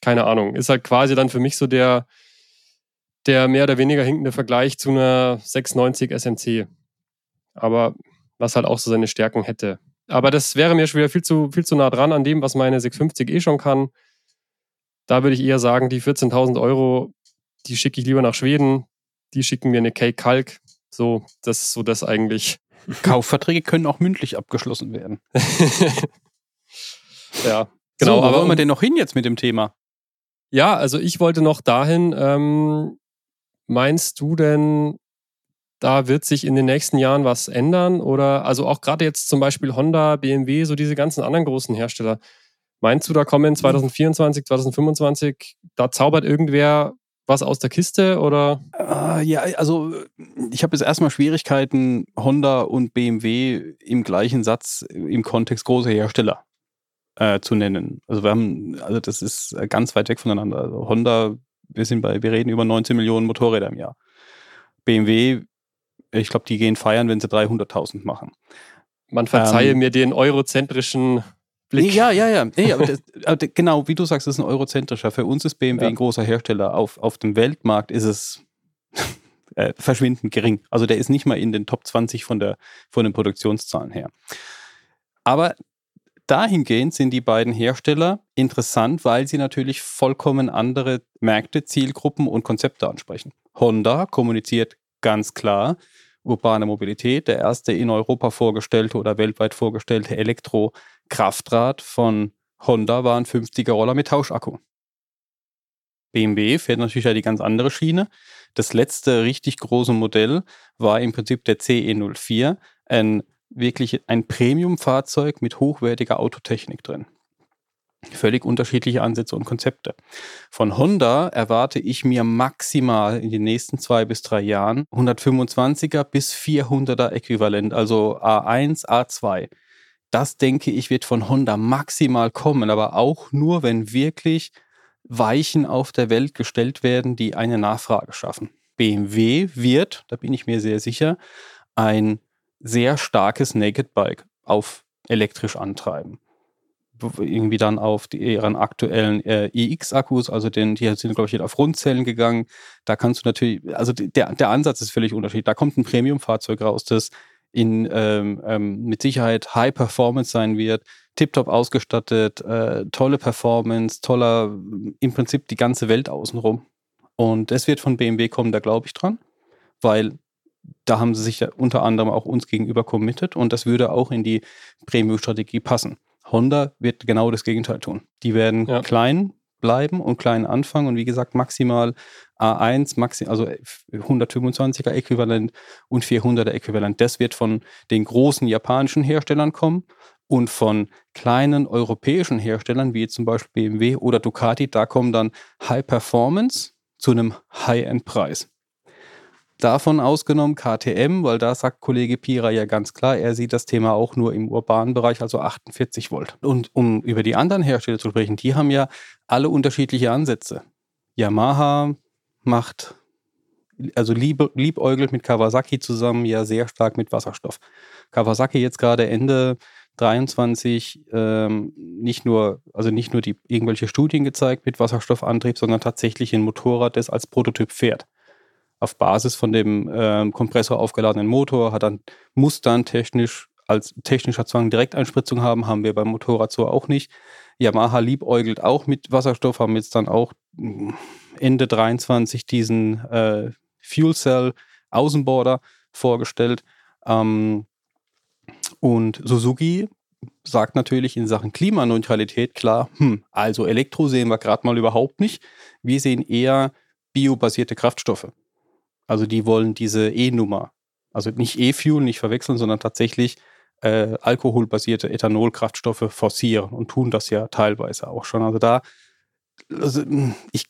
Keine Ahnung. Ist halt quasi dann für mich so der, der mehr oder weniger hinkende Vergleich zu einer 690 SMC. Aber was halt auch so seine Stärken hätte. Aber das wäre mir schon wieder viel zu, viel zu nah dran an dem, was meine 650 eh schon kann. Da würde ich eher sagen, die 14.000 Euro, die schicke ich lieber nach Schweden. Die schicken mir eine Cake Kalk. So, das ist so das eigentlich. *laughs* Kaufverträge können auch mündlich abgeschlossen werden. *laughs* Ja, Genau, genau. so, wo aber wollen wir denn noch hin jetzt mit dem Thema? Ja, also ich wollte noch dahin, ähm, meinst du denn, da wird sich in den nächsten Jahren was ändern? Oder also auch gerade jetzt zum Beispiel Honda, BMW, so diese ganzen anderen großen Hersteller. Meinst du, da kommen 2024, 2025, da zaubert irgendwer was aus der Kiste oder? Äh, ja, also ich habe jetzt erstmal Schwierigkeiten, Honda und BMW im gleichen Satz im Kontext großer Hersteller äh, zu nennen. Also wir haben, also das ist ganz weit weg voneinander. Also Honda, wir sind bei, wir reden über 19 Millionen Motorräder im Jahr. BMW, ich glaube, die gehen feiern, wenn sie 300.000 machen. Man verzeihe Ähm, mir den eurozentrischen Blick. Ja, ja, ja. Nee, aber *laughs* das, aber genau, wie du sagst, das ist ein eurozentrischer. Für uns ist BMW Ja. ein großer Hersteller. Auf, auf dem Weltmarkt ist es *laughs* äh, verschwindend gering. Also der ist nicht mal in den Top 20 von, der, von den Produktionszahlen her. Aber dahingehend sind die beiden Hersteller interessant, weil sie natürlich vollkommen andere Märkte, Zielgruppen und Konzepte ansprechen. Honda kommuniziert ganz klar, urbane Mobilität, der erste in Europa vorgestellte oder weltweit vorgestellte Elektro-Kraftrad von Honda war ein 50er Roller mit Tauschakku. BMW fährt natürlich ja die ganz andere Schiene. Das letzte richtig große Modell war im Prinzip der CE04, ein wirklich ein Premium-Fahrzeug mit hochwertiger Autotechnik drin. Völlig unterschiedliche Ansätze und Konzepte. Von Honda erwarte ich mir maximal in den nächsten zwei bis drei Jahren 125er bis 400er Äquivalent, also A1, A2. Das denke ich wird von Honda maximal kommen, aber auch nur, wenn wirklich Weichen auf der Welt gestellt werden, die eine Nachfrage schaffen. BMW wird, da bin ich mir sehr sicher, ein sehr starkes Naked Bike auf elektrisch antreiben. Irgendwie dann auf die, ihren aktuellen äh, iX-Akkus, also den, die sind, glaube ich, auf Rundzellen gegangen. Da kannst du natürlich, also der, der Ansatz ist völlig unterschiedlich. Da kommt ein Premium-Fahrzeug raus, das in ähm, ähm, mit Sicherheit High Performance sein wird, tiptop ausgestattet, äh, tolle Performance, toller, im Prinzip die ganze Welt außenrum. Und es wird von BMW kommen, da glaube ich dran, weil da haben sie sich ja unter anderem auch uns gegenüber committed und das würde auch in die Premium-Strategie passen. Honda wird genau das Gegenteil tun. Die werden Ja. klein bleiben und klein anfangen und wie gesagt maximal A1, maxi also 125er Äquivalent und 400er Äquivalent. Das wird von den großen japanischen Herstellern kommen und von kleinen europäischen Herstellern wie zum Beispiel BMW oder Ducati. Da kommen dann High Performance zu einem High-End-Preis. Davon ausgenommen KTM, weil da sagt Kollege Pira ja ganz klar, er sieht das Thema auch nur im urbanen Bereich, also 48 Volt. Und um über die anderen Hersteller zu sprechen, die haben ja alle unterschiedliche Ansätze. Yamaha macht, also lieb, liebäugelt mit Kawasaki zusammen ja sehr stark mit Wasserstoff. Kawasaki jetzt gerade Ende 23 ähm, nicht nur, also nicht nur die irgendwelche Studien gezeigt mit Wasserstoffantrieb, sondern tatsächlich ein Motorrad, das als Prototyp fährt auf Basis von dem ähm, Kompressor aufgeladenen Motor, hat dann, muss dann technisch als technischer Zwang Direkteinspritzung haben, haben wir beim Motorrad so auch nicht. Yamaha liebäugelt auch mit Wasserstoff, haben jetzt dann auch mh, Ende 23 diesen äh, Fuel Cell Außenborder vorgestellt. Ähm, und Suzuki sagt natürlich in Sachen Klimaneutralität klar, hm, also Elektro sehen wir gerade mal überhaupt nicht. Wir sehen eher biobasierte Kraftstoffe. Also die wollen diese E-Nummer, also nicht E-Fuel, nicht verwechseln, sondern tatsächlich äh, alkoholbasierte Ethanolkraftstoffe forcieren und tun das ja teilweise auch schon. Also da, also ich,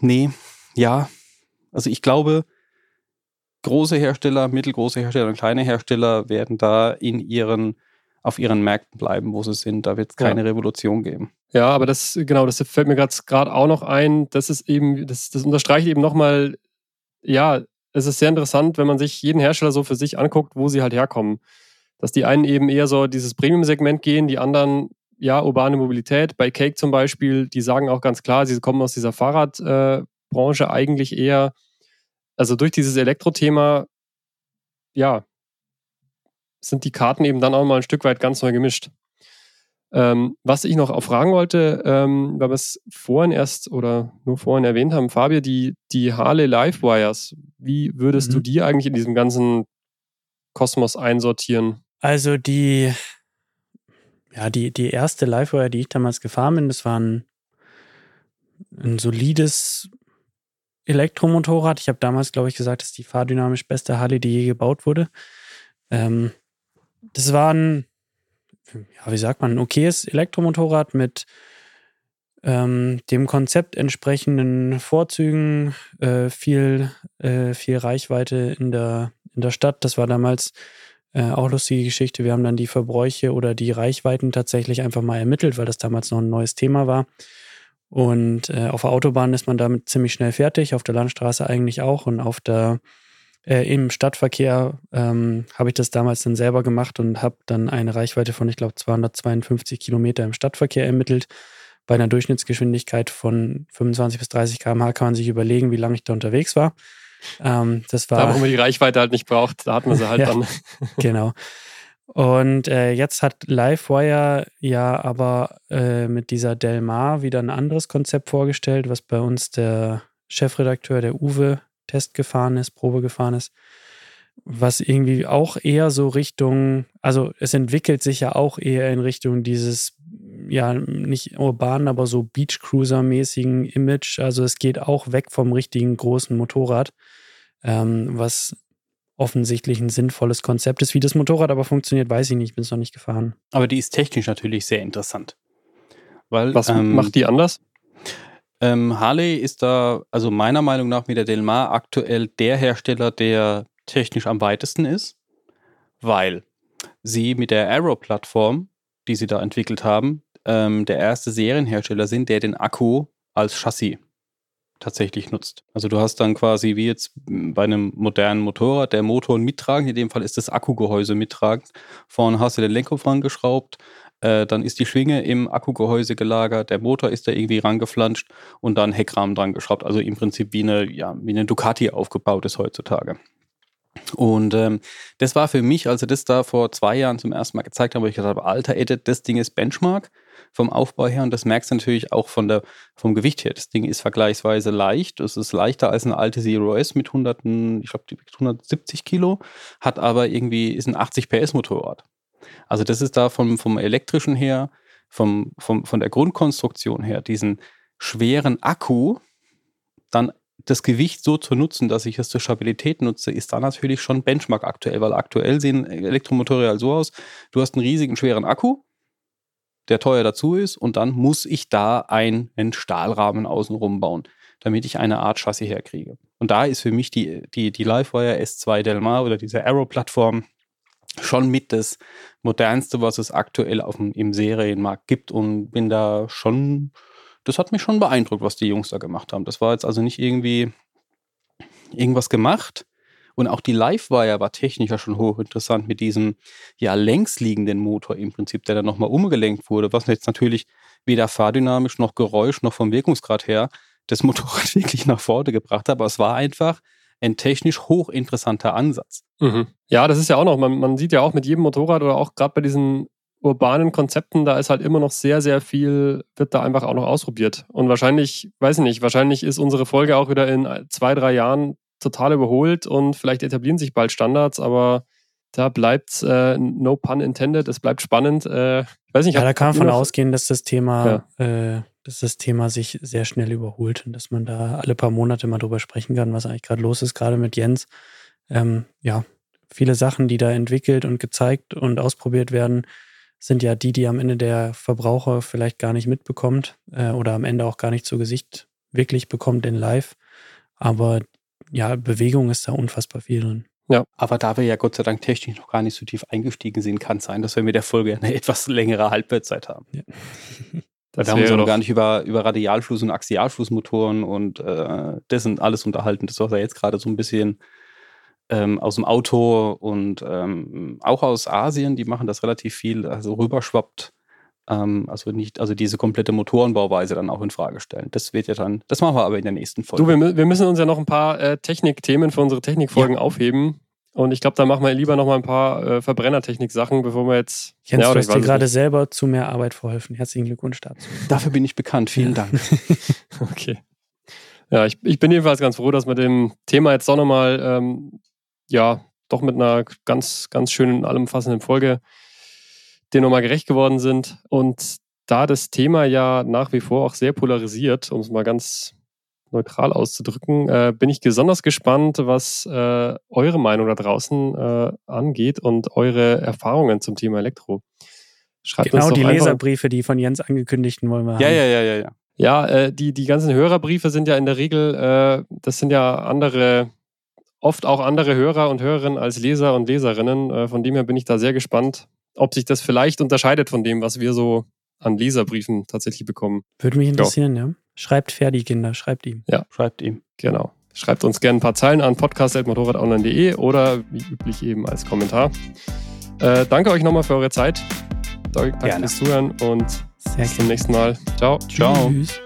nee, ja, also ich glaube, große Hersteller, mittelgroße Hersteller und kleine Hersteller werden da in ihren, auf ihren Märkten bleiben, wo sie sind. Da wird es keine Ja. Revolution geben. Ja, aber das, genau, das fällt mir gerade auch noch ein. Das ist eben, das, das unterstreicht eben nochmal, ja, es ist sehr interessant, wenn man sich jeden Hersteller so für sich anguckt, wo sie halt herkommen. Dass die einen eben eher so dieses Premium-Segment gehen, die anderen, ja, urbane Mobilität. Bei Cake zum Beispiel, die sagen auch ganz klar, sie kommen aus dieser Fahrradbranche eigentlich eher, also durch dieses Elektro-Thema, ja, sind die Karten eben dann auch mal ein Stück weit ganz neu gemischt. Ähm, was ich noch auch fragen wollte, ähm, weil wir es vorhin erst oder nur vorhin erwähnt haben, Fabio, die, die Harley Livewires, wie würdest Mhm. du die eigentlich in diesem ganzen Kosmos einsortieren? Also die, ja, die, die erste Livewire, die ich damals gefahren bin, das war ein, ein solides Elektromotorrad. Ich habe damals, glaube ich, gesagt, das ist die fahrdynamisch beste Harley, die je gebaut wurde. Ähm, das war ein, ja, wie sagt man, ein okayes Elektromotorrad mit ähm, dem Konzept entsprechenden Vorzügen, äh, viel, äh, viel Reichweite in der, in der Stadt. Das war damals äh, auch lustige Geschichte. Wir haben dann die Verbräuche oder die Reichweiten tatsächlich einfach mal ermittelt, weil das damals noch ein neues Thema war. Und äh, auf der Autobahn ist man damit ziemlich schnell fertig, auf der Landstraße eigentlich auch. Und auf der äh, im Stadtverkehr ähm, habe ich das damals dann selber gemacht und habe dann eine Reichweite von, ich glaube, 252 Kilometer im Stadtverkehr ermittelt. Bei einer Durchschnittsgeschwindigkeit von 25 bis 30 km/h kann man sich überlegen, wie lange ich da unterwegs war. Ähm, das war. Da, wo man die Reichweite halt nicht braucht, da hat man sie halt *laughs* Ja. dann. genau. Und äh, jetzt hat Livewire ja aber äh, mit dieser Delmar wieder ein anderes Konzept vorgestellt, was bei uns der Chefredakteur, der Uwe, Test gefahren ist, Probe gefahren ist, was irgendwie auch eher so Richtung, also es entwickelt sich ja auch eher in Richtung dieses, ja, nicht urban, aber so Beachcruiser-mäßigen Image. Also es geht auch weg vom richtigen großen Motorrad, ähm, was offensichtlich ein sinnvolles Konzept ist. Wie das Motorrad aber funktioniert, weiß ich nicht. Ich bin es noch nicht gefahren. Aber die ist technisch natürlich sehr interessant. Weil, Was ähm, macht die anders? Ähm, Harley ist da, also meiner Meinung nach mit der Delmar aktuell der Hersteller, der technisch am weitesten ist, weil sie mit der Arrow-Plattform, die sie da entwickelt haben, ähm, der erste Serienhersteller sind, der den Akku als Chassis tatsächlich nutzt. Also du hast dann quasi wie jetzt bei einem modernen Motorrad der Motor mittragen, in dem Fall ist das Akkugehäuse mittragend. Vorne hast du den Lenkkopf rangeschraubt, äh, dann ist die Schwinge im Akkugehäuse gelagert, der Motor ist da irgendwie rangeflanscht und dann Heckrahmen dran geschraubt. Also im Prinzip wie eine, ja, wie eine Ducati aufgebaut ist heutzutage. Und ähm, das war für mich, als sie das da vor zwei Jahren zum ersten Mal gezeigt haben, wo ich gesagt habe, alter Edit, das Ding ist Benchmark vom Aufbau her und das merkst du natürlich auch von der, vom Gewicht her. Das Ding ist vergleichsweise leicht. Es ist leichter als eine alte Zero S mit 100, ich glaube, 170 Kilo, hat aber irgendwie, ist ein 80 PS Motorrad. Also das ist da vom, vom elektrischen her, vom, vom, von der Grundkonstruktion her, diesen schweren Akku dann das Gewicht so zu nutzen, dass ich es zur Stabilität nutze, ist da natürlich schon Benchmark aktuell, weil aktuell sehen Elektromotorräder so aus, du hast einen riesigen schweren Akku, der teuer dazu ist und dann muss ich da einen, Stahlrahmen außenrum bauen, damit ich eine Art Chassis herkriege. Und da ist für mich die, die, die Livewire S2 Delmar oder diese Arrow-Plattform schon mit das modernste, was es aktuell auf dem, im Serienmarkt gibt und bin da schon, das hat mich schon beeindruckt, was die Jungs da gemacht haben. Das war jetzt also nicht irgendwie irgendwas gemacht. Und auch die Livewire war technisch ja schon hochinteressant mit diesem ja längs liegenden Motor im Prinzip, der dann nochmal umgelenkt wurde, was jetzt natürlich weder fahrdynamisch noch Geräusch noch vom Wirkungsgrad her das Motorrad *laughs* wirklich nach vorne gebracht hat. Aber es war einfach ein technisch hochinteressanter Ansatz. Mhm. Ja, das ist ja auch noch, man, man sieht ja auch mit jedem Motorrad oder auch gerade bei diesen urbanen Konzepten, da ist halt immer noch sehr, sehr viel, wird da einfach auch noch ausprobiert. Und wahrscheinlich, weiß ich nicht, wahrscheinlich ist unsere Folge auch wieder in zwei, drei Jahren total überholt und vielleicht etablieren sich bald Standards, aber da bleibt äh, no pun intended, es bleibt spannend. Äh, ich weiß nicht, Ja, da kann man von ausgehen, dass das Thema, äh, dass das Thema sich sehr schnell überholt und dass man da alle paar Monate mal drüber sprechen kann, was eigentlich gerade los ist, gerade mit Jens. Ähm, ja, viele Sachen, die da entwickelt und gezeigt und ausprobiert werden, sind ja die, die am Ende der Verbraucher vielleicht gar nicht mitbekommt äh, oder am Ende auch gar nicht zu Gesicht wirklich bekommt in Live. Aber ja, Bewegung ist da unfassbar viel drin. Aber da wir ja Gott sei Dank technisch noch gar nicht so tief eingestiegen sind, kann es sein, dass wir mit der Folge eine *laughs* etwas längere Halbwertszeit haben. *laughs* Das da haben wir uns noch gar nicht über, über Radialfluss- und Axialflussmotoren und äh, das sind alles unterhalten. Das, was ja jetzt gerade so ein bisschen ähm, aus dem Auto und ähm, auch aus Asien, die machen das relativ viel, also rüberschwappt. Ähm, also nicht, also diese komplette Motorenbauweise dann auch in Frage stellen. Das wird ja dann, das machen wir aber in der nächsten Folge. Du, wir, wir müssen uns ja noch ein paar äh, Technikthemen für unsere Technikfolgen aufheben. Und ich glaube, da machen wir lieber noch mal ein paar äh, Verbrennertechnik-Sachen, bevor wir jetzt. Jens, oder du ich hast dir gerade nicht. selber zu mehr Arbeit verholfen. Herzlichen Glückwunsch dazu. Dafür bin ich bekannt. Vielen Ja. Dank. *laughs* Okay. Ja, ich, ich bin jedenfalls ganz froh, dass wir dem Thema jetzt doch nochmal, ähm, ja, doch mit einer ganz, ganz schönen, allumfassenden Folge dem nochmal gerecht geworden sind. Und da das Thema ja nach wie vor auch sehr polarisiert, um es mal ganz neutral auszudrücken, äh, bin ich besonders gespannt, was äh, eure Meinung da draußen äh, angeht und eure Erfahrungen zum Thema Elektro. Schreibt genau die Leserbriefe, die von Jens angekündigten wollen wir ja, haben. Ja, ja, ja, ja. Ja, äh, die, die ganzen Hörerbriefe sind ja in der Regel, äh, das sind ja andere, oft auch andere Hörer und Hörerinnen als Leser und Leserinnen. Äh, von dem her bin ich da sehr gespannt, ob sich das vielleicht unterscheidet von dem, was wir so an Leserbriefen tatsächlich bekommen. Würde mich interessieren, ja. ja. Schreibt Ferdi, Kinder, schreibt ihm. Ja. Schreibt ihm. Genau. Schreibt uns gerne ein paar Zeilen an podcast.motorradonline.de oder wie üblich eben als Kommentar. Äh, danke euch nochmal für eure Zeit. Danke fürs Zuhören und Sehr bis zum nächsten Mal. Ciao. Ciao. Tschüss.